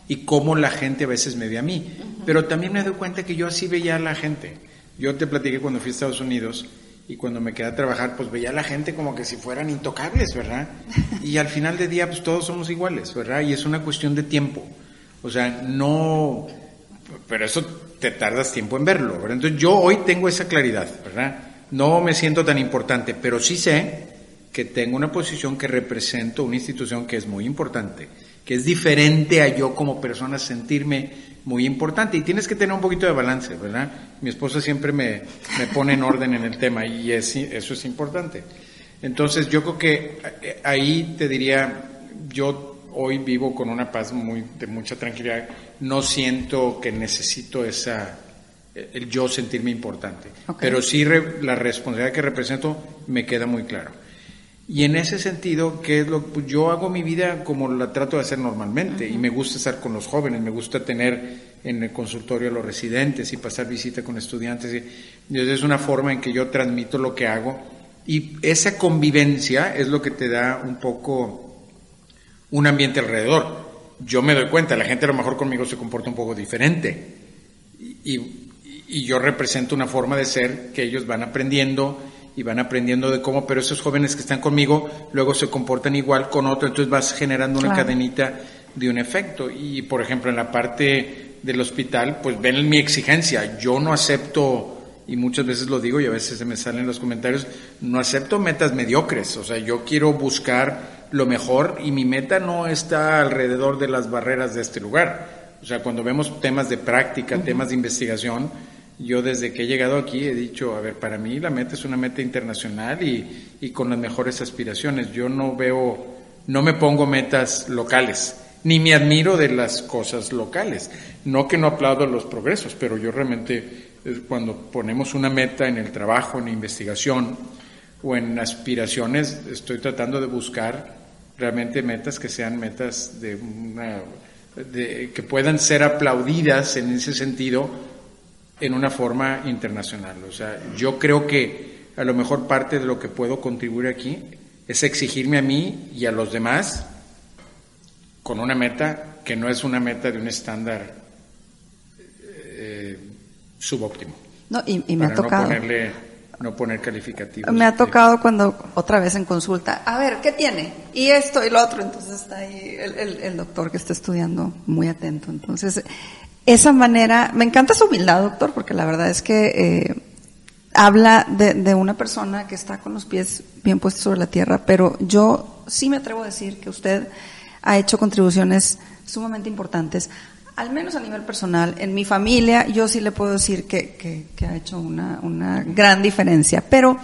y cómo la gente a veces me ve a mí. Pero también me doy cuenta que yo así veía a la gente. Yo te platiqué cuando fui a Estados Unidos y cuando me quedé a trabajar, pues veía a la gente como que si fueran intocables, ¿verdad? Y al final del día, pues todos somos iguales, ¿verdad? Y es una cuestión de tiempo. O sea, no, pero eso te tardas tiempo en verlo, ¿verdad? Entonces yo hoy tengo esa claridad, ¿verdad? No me siento tan importante, pero sí sé que tengo una posición que represento una institución que es muy importante, que es diferente a yo como persona sentirme muy importante y tienes que tener un poquito de balance, ¿verdad? Mi esposa siempre me, me pone en orden en el tema y es, eso es importante. Entonces yo creo que eh, ahí te diría, yo hoy vivo con una paz muy, de mucha tranquilidad, no siento que necesito esa, el yo sentirme importante, pero sí la responsabilidad que represento me queda muy claro. Y en ese sentido, ¿qué es lo pues yo hago mi vida como la trato de hacer normalmente y me gusta estar con los jóvenes, me gusta tener en el consultorio a los residentes y pasar visita con estudiantes. Y, es una forma en que yo transmito lo que hago. Y esa convivencia es lo que te da un poco un ambiente alrededor. Yo me doy cuenta, la gente a lo mejor conmigo se comporta un poco diferente y, y yo represento una forma de ser que ellos van aprendiendo y van aprendiendo de cómo, pero esos jóvenes que están conmigo luego se comportan igual con otro, entonces vas generando una cadenita de un efecto. Y por ejemplo, en la parte del hospital, pues ven mi exigencia, yo no acepto, y muchas veces lo digo y a veces se me salen los comentarios, no acepto metas mediocres, o sea, yo quiero buscar lo mejor y mi meta no está alrededor de las barreras de este lugar. O sea, cuando vemos temas de práctica, temas de investigación, yo desde que he llegado aquí he dicho, a ver, para mí la meta es una meta internacional y, y con las mejores aspiraciones. Yo no veo, no me pongo metas locales, ni me admiro de las cosas locales. No que no aplaudo los progresos, pero yo realmente eh, cuando ponemos una meta en el trabajo, en investigación o en aspiraciones, estoy tratando de buscar realmente metas que sean metas de una, de, que puedan ser aplaudidas en ese sentido en una forma internacional. O sea, yo creo que a lo mejor parte de lo que puedo contribuir aquí es exigirme a mí y a los demás con una meta que no es una meta de un estándar eh, subóptimo. No, y, me ha tocado. No, no poner calificativos. Me ha tocado cuando, otra vez en consulta, a ver, ¿qué tiene? Y esto y lo otro. Entonces está ahí el, doctor que está estudiando muy atento. Entonces, esa manera, me encanta su humildad, doctor, porque la verdad es que eh, habla de, una persona que está con los pies bien puestos sobre la tierra, pero yo sí me atrevo a decir que usted ha hecho contribuciones sumamente importantes, al menos a nivel personal. En mi familia yo sí le puedo decir que, que, ha hecho una, una, gran diferencia, pero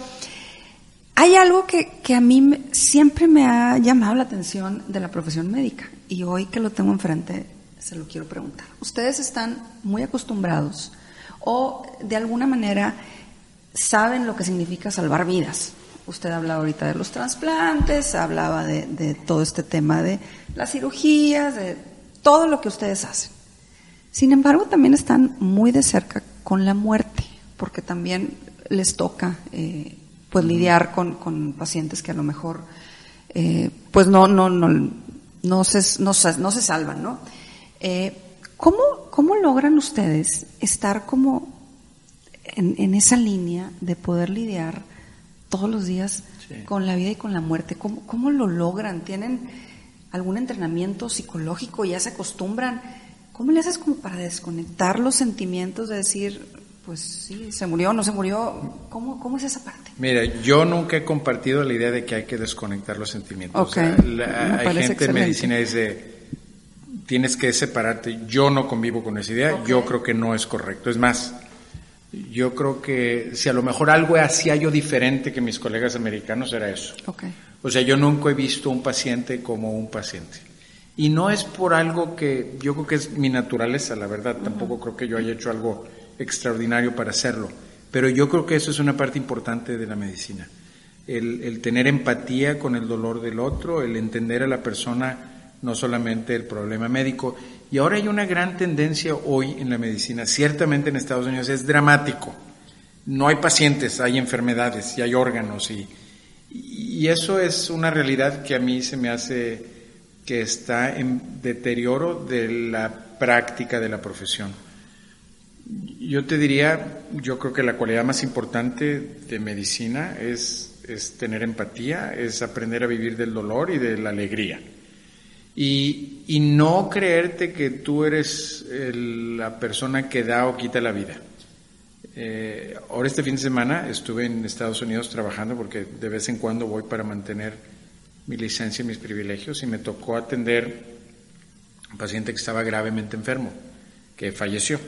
hay algo que, que a mí siempre me ha llamado la atención de la profesión médica y hoy que lo tengo enfrente se lo quiero preguntar. Ustedes están muy acostumbrados o de alguna manera saben lo que significa salvar vidas. Usted hablaba ahorita de los trasplantes, hablaba de, de, todo este tema de las cirugías, de todo lo que ustedes hacen. Sin embargo, también están muy de cerca con la muerte, porque también les toca eh, pues lidiar con, con, pacientes que a lo mejor eh, pues no, no, no, no, se, no, no se salvan, ¿no? Eh, ¿cómo, ¿Cómo logran ustedes estar como en, en, esa línea de poder lidiar todos los días sí. con la vida y con la muerte? ¿Cómo, ¿Cómo lo logran? ¿Tienen algún entrenamiento psicológico? ¿Ya se acostumbran? ¿Cómo le haces como para desconectar los sentimientos de decir, pues sí, se murió, no se murió? ¿Cómo, cómo es esa parte? Mira, yo nunca he compartido la idea de que hay que desconectar los sentimientos. Okay. O sea, la, hay gente excelente. en medicina que dice tienes que separarte. Yo no convivo con esa idea, okay. yo creo que no es correcto. Es más, yo creo que si a lo mejor algo hacía yo diferente que mis colegas americanos era eso. Okay. O sea, yo nunca he visto un paciente como un paciente. Y no es por algo que yo creo que es mi naturaleza, la verdad. Uh -huh. Tampoco creo que yo haya hecho algo extraordinario para hacerlo. Pero yo creo que eso es una parte importante de la medicina. El, el tener empatía con el dolor del otro, el entender a la persona no solamente el problema médico. Y ahora hay una gran tendencia hoy en la medicina, ciertamente en Estados Unidos es dramático. No hay pacientes, hay enfermedades y hay órganos y, y eso es una realidad que a mí se me hace que está en deterioro de la práctica de la profesión. Yo te diría, yo creo que la cualidad más importante de medicina es, es tener empatía, es aprender a vivir del dolor y de la alegría y, y no creerte que tú eres el, la persona que da o quita la vida. Eh, ahora este fin de semana estuve en Estados Unidos trabajando porque de vez en cuando voy para mantener mi licencia y mis privilegios y me tocó atender a un paciente que estaba gravemente enfermo, que falleció.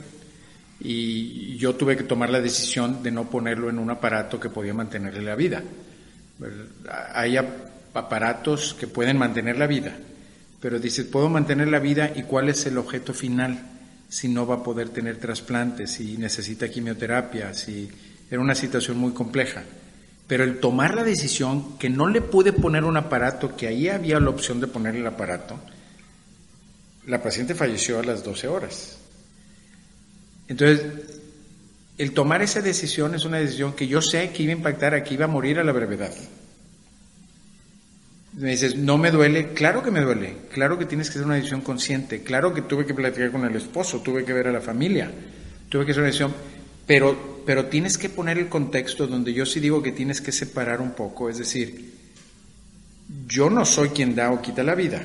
Y yo tuve que tomar la decisión de no ponerlo en un aparato que podía mantenerle la vida. Hay aparatos que pueden mantener la vida, pero dice, puedo mantener la vida y cuál es el objeto final si no va a poder tener trasplantes, si necesita quimioterapia, si era una situación muy compleja. Pero el tomar la decisión que no le pude poner un aparato, que ahí había la opción de ponerle el aparato, la paciente falleció a las 12 horas. Entonces, el tomar esa decisión es una decisión que yo sé que iba a impactar a que iba a morir a la brevedad. Me dices, no me duele, claro que me duele, claro que tienes que hacer una decisión consciente, claro que tuve que platicar con el esposo, tuve que ver a la familia, tuve que hacer una decisión, pero, pero tienes que poner el contexto donde yo sí digo que tienes que separar un poco, es decir, yo no soy quien da o quita la vida,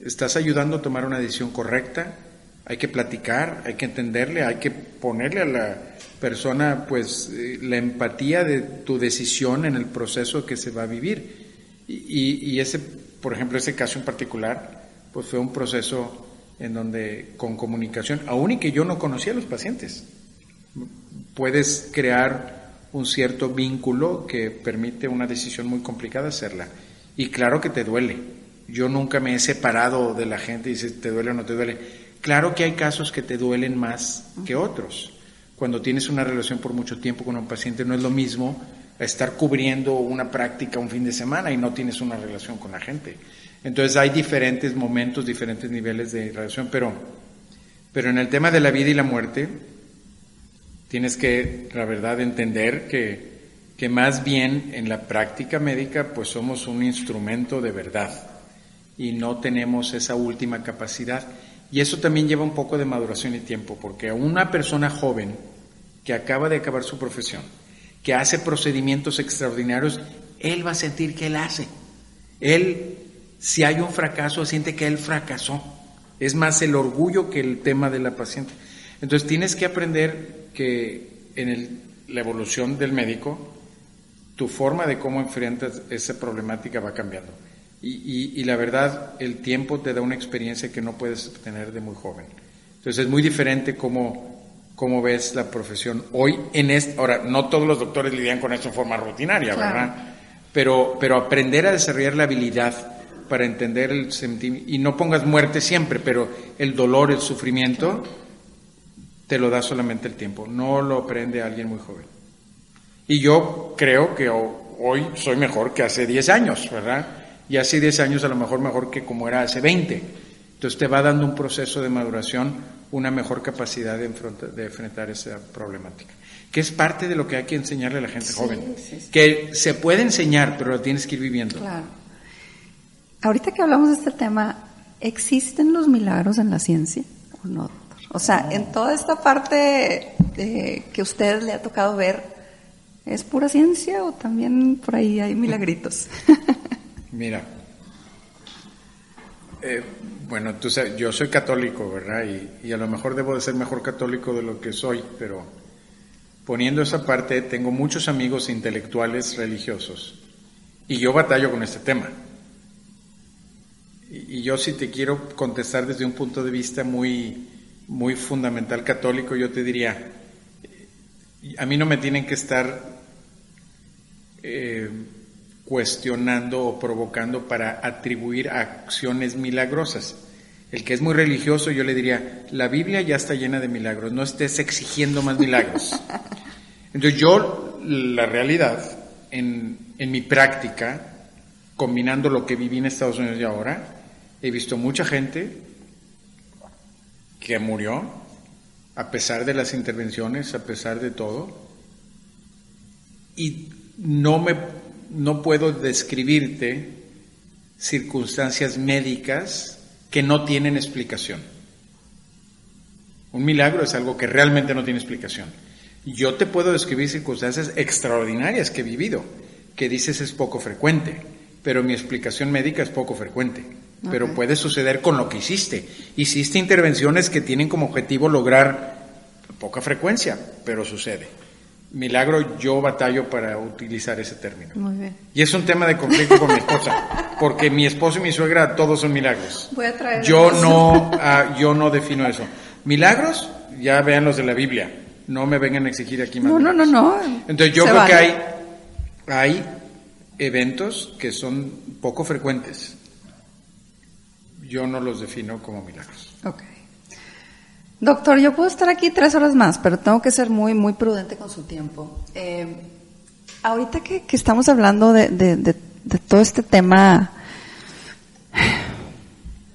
estás ayudando a tomar una decisión correcta, hay que platicar, hay que entenderle, hay que ponerle a la persona pues eh, la empatía de tu decisión en el proceso que se va a vivir. Y, y, ese, por ejemplo, ese caso en particular, pues fue un proceso en donde con comunicación, aún y que yo no conocía a los pacientes, puedes crear un cierto vínculo que permite una decisión muy complicada hacerla. Y claro que te duele. Yo nunca me he separado de la gente y dice, ¿te duele o no te duele? Claro que hay casos que te duelen más que otros. Cuando tienes una relación por mucho tiempo con un paciente no es lo mismo estar cubriendo una práctica un fin de semana y no tienes una relación con la gente. Entonces hay diferentes momentos, diferentes niveles de relación, pero, pero en el tema de la vida y la muerte, tienes que, la verdad, entender que, que más bien en la práctica médica pues somos un instrumento de verdad y no tenemos esa última capacidad. Y eso también lleva un poco de maduración y tiempo, porque a una persona joven que acaba de acabar su profesión, que hace procedimientos extraordinarios, él va a sentir que él hace. Él, si hay un fracaso, siente que él fracasó. Es más el orgullo que el tema de la paciente. Entonces tienes que aprender que en la evolución del médico, tu forma de cómo enfrentas esa problemática va cambiando. Y, la verdad, el tiempo te da una experiencia que no puedes tener de muy joven. Entonces es muy diferente cómo, cómo ves la profesión hoy en este. Ahora, no todos los doctores lidian con esto en forma rutinaria, ¿verdad? Pero, pero aprender a desarrollar la habilidad para entender el sentimiento, y no pongas muerte siempre, pero el dolor, el sufrimiento, te lo da solamente el tiempo, no lo aprende alguien muy joven. Y yo creo que hoy soy mejor que hace 10 años, ¿verdad? Y hace 10 años a lo mejor mejor que como era hace 20. Entonces te va dando un proceso de maduración, una mejor capacidad de, enfrentar, esa problemática. Que es parte de lo que hay que enseñarle a la gente joven. Que se puede enseñar, pero lo tienes que ir viviendo. Claro. Ahorita que hablamos de este tema, ¿existen los milagros en la ciencia o no? O sea, en toda esta parte que usted le ha tocado ver, ¿es pura ciencia o también por ahí hay milagritos? Mira, eh, bueno, tú sabes, yo soy católico, ¿verdad? Y, y, a lo mejor debo de ser mejor católico de lo que soy, pero poniendo esa parte, tengo muchos amigos intelectuales religiosos y yo batallo con este tema. Y, yo si te quiero contestar desde un punto de vista muy, muy fundamental católico, yo te diría, a mí no me tienen que estar eh, cuestionando o provocando para atribuir acciones milagrosas. El que es muy religioso, yo le diría, la Biblia ya está llena de milagros, no estés exigiendo más milagros. Entonces yo, la realidad, en, en mi práctica, combinando lo que viví en Estados Unidos y ahora, He visto mucha gente que murió a pesar de las intervenciones, a pesar de todo, y no me no puedo describirte circunstancias médicas que no tienen explicación. Un milagro es algo que realmente no tiene explicación. Yo te puedo describir circunstancias extraordinarias que he vivido, que dices es poco frecuente, pero mi explicación médica es poco frecuente pero puede suceder con lo que hiciste. Hiciste intervenciones que tienen como objetivo lograr poca frecuencia, pero sucede. Milagro, yo batallo para utilizar ese término. Muy bien. Y es un tema de conflicto con mi esposa, porque mi esposo y mi suegra todos son milagros. Voy a traer yo no, ah, yo no defino eso. Milagros, ya vean los de la Biblia. No me vengan a exigir aquí más. No, no, no, no. Entonces yo creo que hay, hay eventos que son poco frecuentes yo no los defino como milagros. Ok. Doctor, yo puedo estar aquí tres horas más, pero tengo que ser muy, muy prudente con su tiempo. Eh, ahorita que, estamos hablando de, de, todo este tema,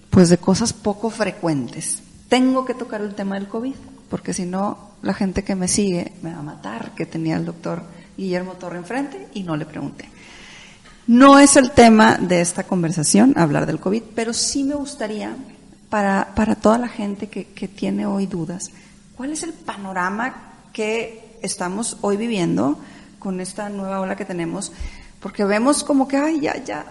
pues de cosas poco frecuentes, tengo que tocar el tema del COVID, porque si no, la gente que me sigue me va a matar, que tenía el doctor Guillermo Torre enfrente y no le pregunté. No es el tema de esta conversación hablar del COVID, pero sí me gustaría, para, para toda la gente que, que tiene hoy dudas, ¿cuál es el panorama que estamos hoy viviendo con esta nueva ola que tenemos? Porque vemos como que, ay, ya, ya,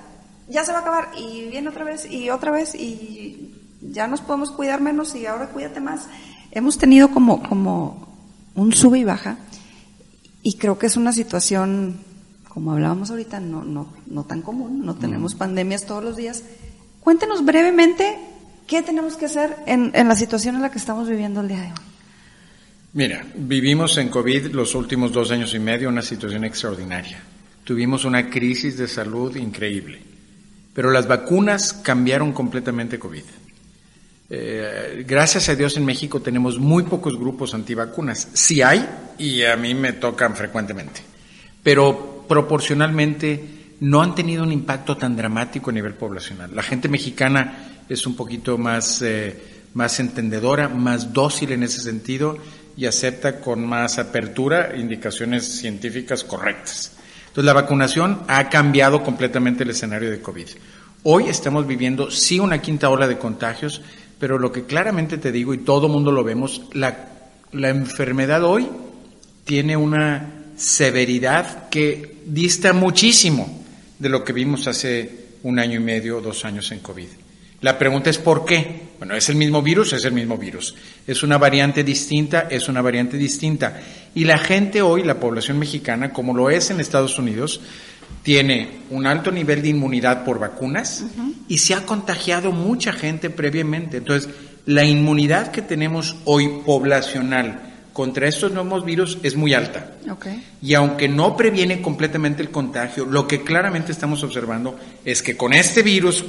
ya se va a acabar y viene otra vez y otra vez y ya nos podemos cuidar menos y ahora cuídate más. Hemos tenido como, como un sube y baja y creo que es una situación como hablábamos ahorita, no, no, no tan común, no tenemos pandemias todos los días. Cuéntenos brevemente qué tenemos que hacer en, en la situación en la que estamos viviendo el día de hoy. Mira, vivimos en COVID los últimos dos años y medio una situación extraordinaria. Tuvimos una crisis de salud increíble, pero las vacunas cambiaron completamente COVID. Eh, gracias a Dios en México tenemos muy pocos grupos antivacunas. Sí hay y a mí me tocan frecuentemente. Pero proporcionalmente no han tenido un impacto tan dramático a nivel poblacional. La gente mexicana es un poquito más, eh, más entendedora, más dócil en ese sentido y acepta con más apertura indicaciones científicas correctas. Entonces la vacunación ha cambiado completamente el escenario de COVID. Hoy estamos viviendo sí una quinta ola de contagios, pero lo que claramente te digo y todo mundo lo vemos, la, la enfermedad hoy tiene una severidad que dista muchísimo de lo que vimos hace un año y medio dos años en COVID. La pregunta es ¿por qué? Bueno, es el mismo virus, es el mismo virus. Es una variante distinta, es una variante distinta. Y la gente hoy, la población mexicana, como lo es en Estados Unidos, tiene un alto nivel de inmunidad por vacunas y se ha contagiado mucha gente previamente. Entonces, la inmunidad que tenemos hoy poblacional contra estos nuevos virus es muy alta. Y aunque no previene completamente el contagio, lo que claramente estamos observando es que con este virus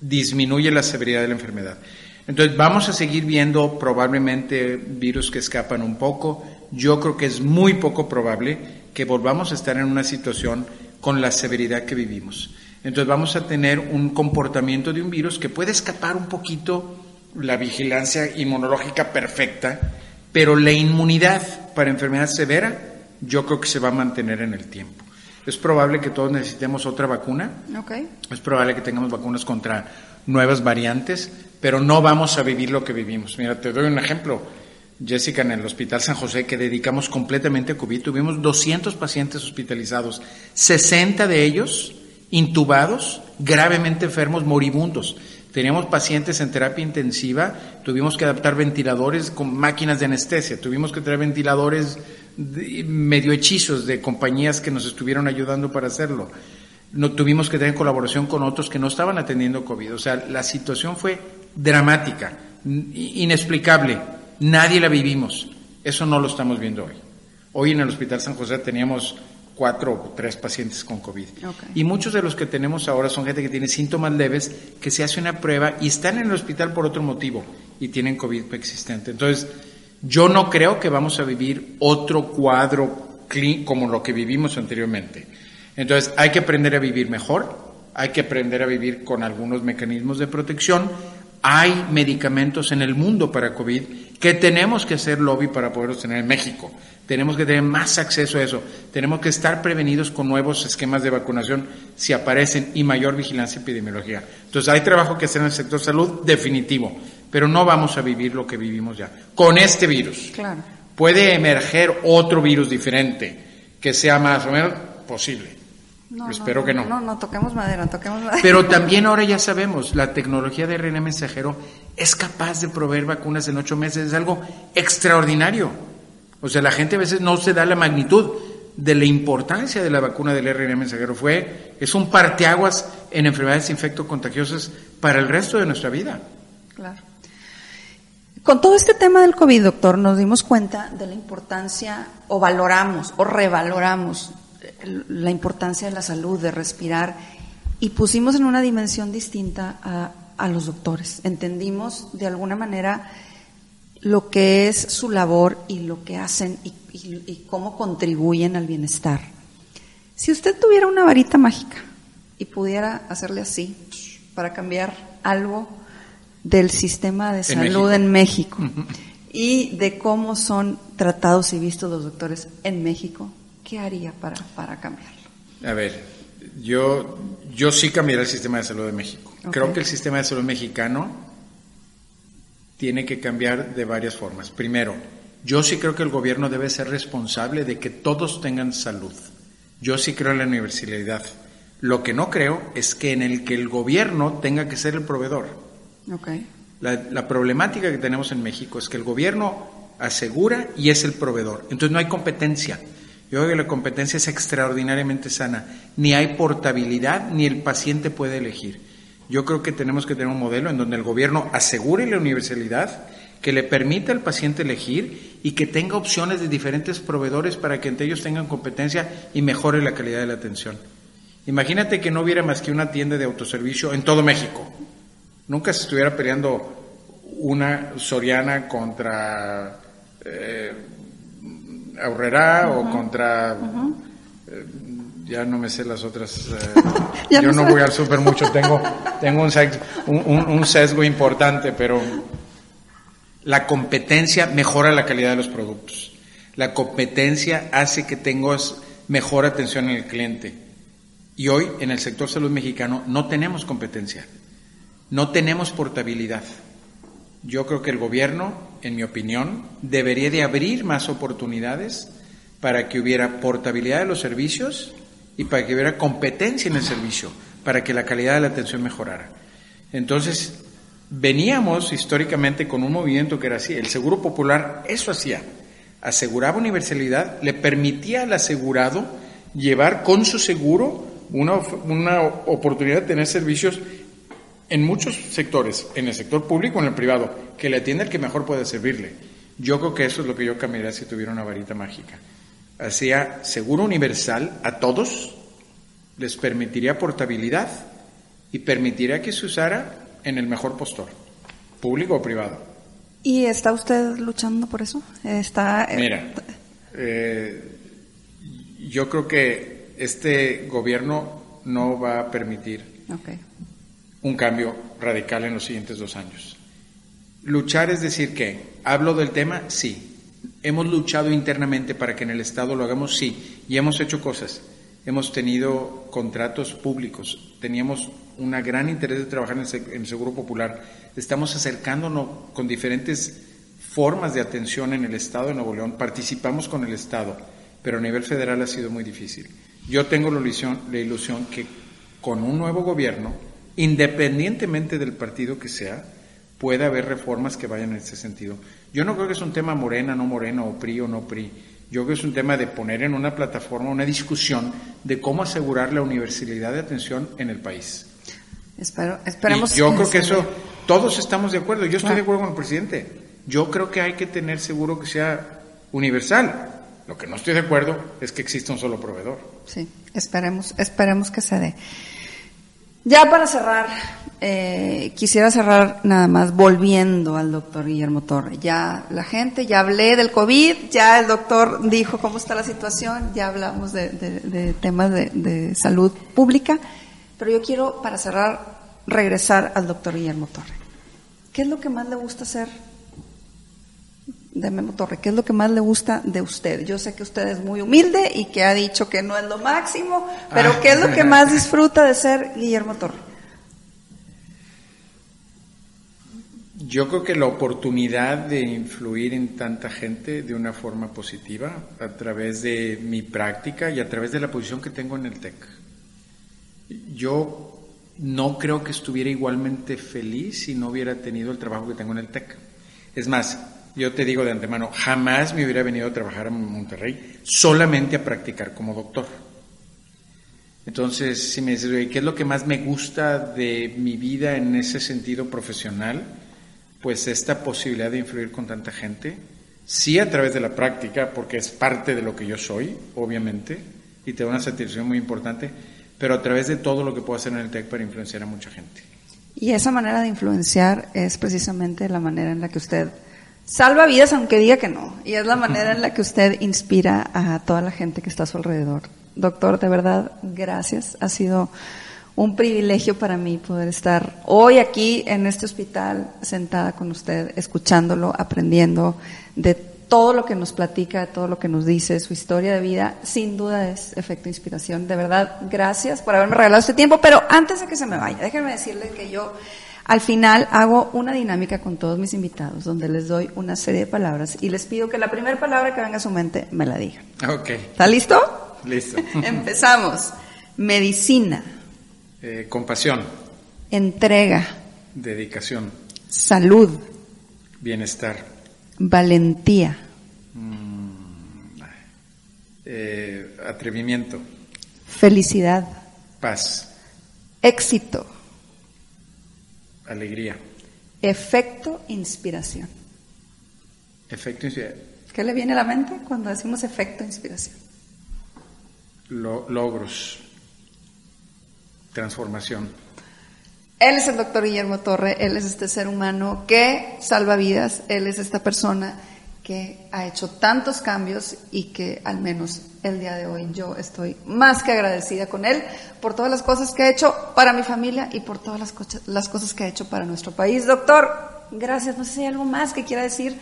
disminuye la severidad de la enfermedad. Entonces vamos a seguir viendo probablemente virus que escapan un poco. Yo creo que es muy poco probable que volvamos a estar en una situación con la severidad que vivimos. Entonces vamos a tener un comportamiento de un virus que puede escapar un poquito la vigilancia inmunológica perfecta, pero la inmunidad para enfermedad severa yo creo que se va a mantener en el tiempo. Es probable que todos necesitemos otra vacuna. Es probable que tengamos vacunas contra nuevas variantes, pero no vamos a vivir lo que vivimos. Mira, te doy un ejemplo. Jessica, en el Hospital San José, que dedicamos completamente a COVID, tuvimos 200 pacientes hospitalizados, 60 de ellos intubados, gravemente enfermos, moribundos. Teníamos pacientes en terapia intensiva, tuvimos que adaptar ventiladores con máquinas de anestesia, tuvimos que traer ventiladores medio hechizos de compañías que nos estuvieron ayudando para hacerlo. No, tuvimos que tener colaboración con otros que no estaban atendiendo COVID. O sea, la situación fue dramática, inexplicable. Nadie la vivimos. Eso no lo estamos viendo hoy. Hoy en el Hospital San José teníamos cuatro o tres pacientes con COVID. Y muchos de los que tenemos ahora son gente que tiene síntomas leves, que se hace una prueba y están en el hospital por otro motivo y tienen COVID existente. Entonces, yo no creo que vamos a vivir otro cuadro como lo que vivimos anteriormente. Entonces, hay que aprender a vivir mejor, hay que aprender a vivir con algunos mecanismos de protección. Hay medicamentos en el mundo para COVID que tenemos que hacer lobby para poderlos tener en México. Tenemos que tener más acceso a eso. Tenemos que estar prevenidos con nuevos esquemas de vacunación si aparecen y mayor vigilancia epidemiológica. Entonces hay trabajo que hacer en el sector salud definitivo, pero no vamos a vivir lo que vivimos ya. Con este virus. Claro. Puede emerger otro virus diferente que sea más o menos posible. Espero que no. No, no, toquemos madera, toquemos madera. Pero también ahora ya sabemos, la tecnología de RNA mensajero es capaz de proveer vacunas en ocho meses, es algo extraordinario. O sea, la gente a veces no se da la magnitud de la importancia de la vacuna del RNA mensajero. Fue, es un parteaguas en enfermedades infecto-contagiosas para el resto de nuestra vida. Claro. Con todo este tema del COVID, doctor, nos dimos cuenta de la importancia, o valoramos, o revaloramos la importancia de la salud, de respirar, y pusimos en una dimensión distinta a, a los doctores. Entendimos de alguna manera lo que es su labor y lo que hacen y, cómo contribuyen al bienestar. Si usted tuviera una varita mágica y pudiera hacerle así para cambiar algo del sistema de salud en México y de cómo son tratados y vistos los doctores en México, ¿qué haría para, para cambiarlo? A ver, yo, yo sí cambiaría el sistema de salud de México. Creo que el sistema de salud mexicano tiene que cambiar de varias formas. Primero, yo sí creo que el gobierno debe ser responsable de que todos tengan salud. Yo sí creo en la universalidad. Lo que no creo es que en el que el gobierno tenga que ser el proveedor. Okay. La, problemática que tenemos en México es que el gobierno asegura y es el proveedor. Entonces no hay competencia. Yo creo que la competencia es extraordinariamente sana. Ni hay portabilidad, ni el paciente puede elegir. Yo creo que tenemos que tener un modelo en donde el gobierno asegure la universalidad, que le permita al paciente elegir y que tenga opciones de diferentes proveedores para que entre ellos tengan competencia y mejore la calidad de la atención. Imagínate que no hubiera más que una tienda de autoservicio en todo México. Nunca se estuviera peleando una Soriana contra eh, Aurrera o contra eh, ya no me sé las otras. Eh, yo no, voy al súper mucho, tengo, tengo un, sesgo, importante, pero la competencia mejora la calidad de los productos. La competencia hace que tengas mejor atención al cliente. Y hoy en el sector salud mexicano no tenemos competencia, no tenemos portabilidad. Yo creo que el gobierno, en mi opinión, debería de abrir más oportunidades para que hubiera portabilidad de los servicios y para que hubiera competencia en el servicio, para que la calidad de la atención mejorara. Entonces, veníamos históricamente con un movimiento que era así. El Seguro Popular eso hacía. Aseguraba universalidad, le permitía al asegurado llevar con su seguro una, una oportunidad de tener servicios en muchos sectores, en el sector público, en el privado, que le atienda el que mejor puede servirle. Yo creo que eso es lo que yo cambiaría si tuviera una varita mágica. Hacía seguro universal a todos, les permitiría portabilidad y permitiría que se usara en el mejor postor, público o privado. ¿Y está usted luchando por eso? Está, eh, Mira, eh, yo creo que este gobierno no va a permitir un cambio radical en los siguientes dos años. Luchar es decir que, ¿hablo del tema? Sí. ¿Hemos luchado internamente para que en el Estado lo hagamos? Sí. Y hemos hecho cosas. Hemos tenido contratos públicos, teníamos un gran interés de trabajar en el Seguro Popular. Estamos acercándonos con diferentes formas de atención en el Estado de Nuevo León. Participamos con el Estado, pero a nivel federal ha sido muy difícil. Yo tengo la ilusión, la ilusión que con un nuevo gobierno independientemente del partido que sea, puede haber reformas que vayan en ese sentido. Yo no creo que es un tema morena, no morena, o PRI o no PRI. Yo creo que es un tema de poner en una plataforma una discusión de cómo asegurar la universalidad de atención en el país. Espero, esperemos. yo creo que eso, todos estamos de acuerdo. Yo estoy de acuerdo con el presidente. Yo creo que hay que tener seguro que sea universal. Lo que no estoy de acuerdo es que exista un solo proveedor. Sí, esperemos, esperemos que se dé. Ya para cerrar, eh, quisiera cerrar nada más volviendo al doctor Guillermo Torre. Ya la gente, ya hablé del COVID, ya el doctor dijo cómo está la situación, ya hablamos de, temas de, de, salud pública, pero yo quiero, para cerrar, regresar al doctor Guillermo Torre. ¿Qué es lo que más le gusta hacer de Memo Torre, ¿qué es lo que más le gusta de usted? Yo sé que usted es muy humilde y que ha dicho que no es lo máximo, pero. ¿qué es lo que más disfruta de ser Guillermo Torre? Yo creo que la oportunidad de influir en tanta gente de una forma positiva a través de mi práctica y a través de la posición que tengo en el TEC. Yo no creo que estuviera igualmente feliz si no hubiera tenido el trabajo que tengo en el TEC. Es más, yo te digo de antemano, jamás me hubiera venido a trabajar en Monterrey solamente a practicar como doctor. Entonces, si me dices, ¿qué es lo que más me gusta de mi vida en ese sentido profesional? Pues esta posibilidad de influir con tanta gente, sí a través de la práctica, porque es parte de lo que yo soy, obviamente, y te da una satisfacción muy importante, pero a través de todo lo que puedo hacer en el TEC para influenciar a mucha gente. Y esa manera de influenciar es precisamente la manera en la que usted salva vidas aunque diga que no. Y es la manera en la que usted inspira a toda la gente que está a su alrededor. Doctor, de verdad, gracias. Ha sido un privilegio para mí poder estar hoy aquí en este hospital sentada con usted, escuchándolo, aprendiendo de todo lo que nos platica, de todo lo que nos dice, su historia de vida, sin duda es efecto inspiración. De verdad, gracias por haberme regalado este tiempo, pero antes de que se me vaya, déjenme decirle que yo al final hago una dinámica con todos mis invitados donde les doy una serie de palabras y les pido que la primera palabra que venga a su mente me la digan. Ok. ¿Está listo? Listo. Empezamos. Medicina. Eh, compasión. Entrega. Dedicación. Salud. Bienestar. Valentía. Mm, eh, atrevimiento. Felicidad. Paz. Éxito. Alegría. Efecto inspiración. Efecto inspiración. ¿Qué le viene a la mente cuando decimos efecto inspiración? logros. Transformación. Él es el doctor Guillermo Torre, él es este ser humano que salva vidas, él es esta persona que ha hecho tantos cambios y que al menos el día de hoy yo estoy más que agradecida con él por todas las cosas que ha hecho para mi familia y por todas las, cosas que ha hecho para nuestro país. Doctor, gracias. No sé si hay algo más que quiera decir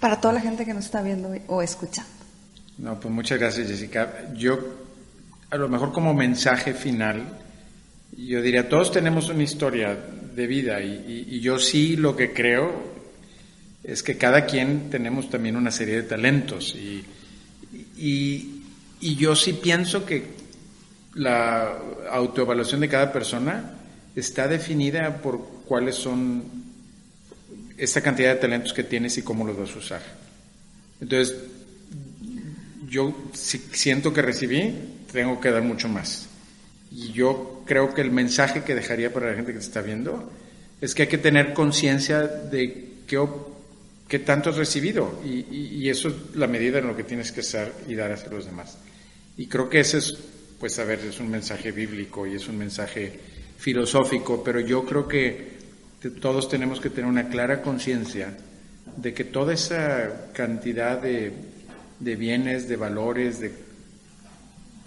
para toda la gente que nos está viendo o escuchando. No, pues muchas gracias, Jessica. Yo a lo mejor como mensaje final, yo diría, todos tenemos una historia de vida y, yo sí lo que creo es que cada quien tenemos también una serie de talentos y, y yo sí pienso que la autoevaluación de cada persona está definida por cuáles son esta cantidad de talentos que tienes y cómo los vas a usar. Entonces, yo si siento que recibí, tengo que dar mucho más. Y yo creo que el mensaje que dejaría para la gente que te está viendo es que hay que tener conciencia de qué, qué tanto has recibido y, eso es la medida en lo que tienes que hacer y dar hacia los demás. Y creo que ese es, pues a ver, es un mensaje bíblico y es un mensaje filosófico, pero yo creo que todos tenemos que tener una clara conciencia de que toda esa cantidad de bienes, de valores, de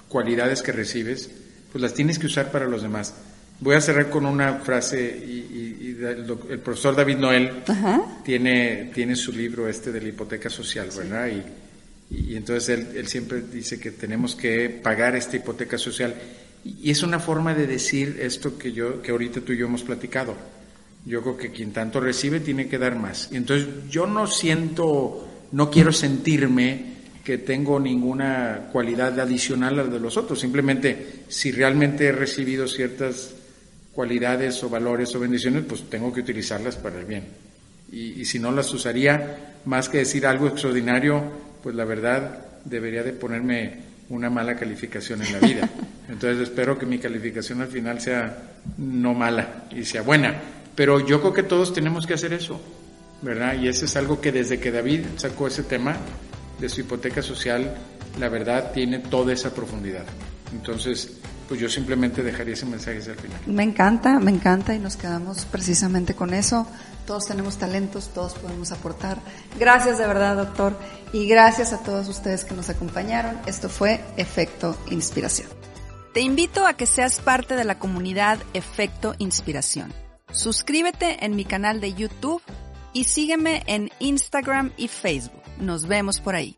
cualidades que recibes, pues las tienes que usar para los demás. Voy a cerrar con una frase y, el, profesor David Noel tiene tiene su libro este de la hipoteca social, ¿verdad? Y, entonces él, él, siempre dice que tenemos que pagar esta hipoteca social y es una forma de decir esto que yo que ahorita tú y yo hemos platicado. Yo creo que quien tanto recibe tiene que dar más. Y entonces yo no siento, no quiero sentirme que tengo ninguna cualidad adicional a la de los otros. Simplemente, si realmente he recibido ciertas cualidades o valores o bendiciones, pues tengo que utilizarlas para el bien. Y, si no las usaría, más que decir algo extraordinario, pues la verdad debería de ponerme una mala calificación en la vida. Entonces espero que mi calificación al final sea no mala y sea buena. Pero yo creo que todos tenemos que hacer eso, ¿verdad? Y eso es algo que desde que David sacó ese tema, de su hipoteca social, la verdad tiene toda esa profundidad. Entonces, pues yo simplemente dejaría ese mensaje al final. Me encanta, me encanta y nos quedamos precisamente con eso. Todos tenemos talentos, todos podemos aportar. Gracias de verdad, doctor, y gracias a todos ustedes que nos acompañaron. Esto fue Efecto Inspiración. Te invito a que seas parte de la comunidad Efecto Inspiración. Suscríbete en mi canal de YouTube y sígueme en Instagram y Facebook. Nos vemos por ahí.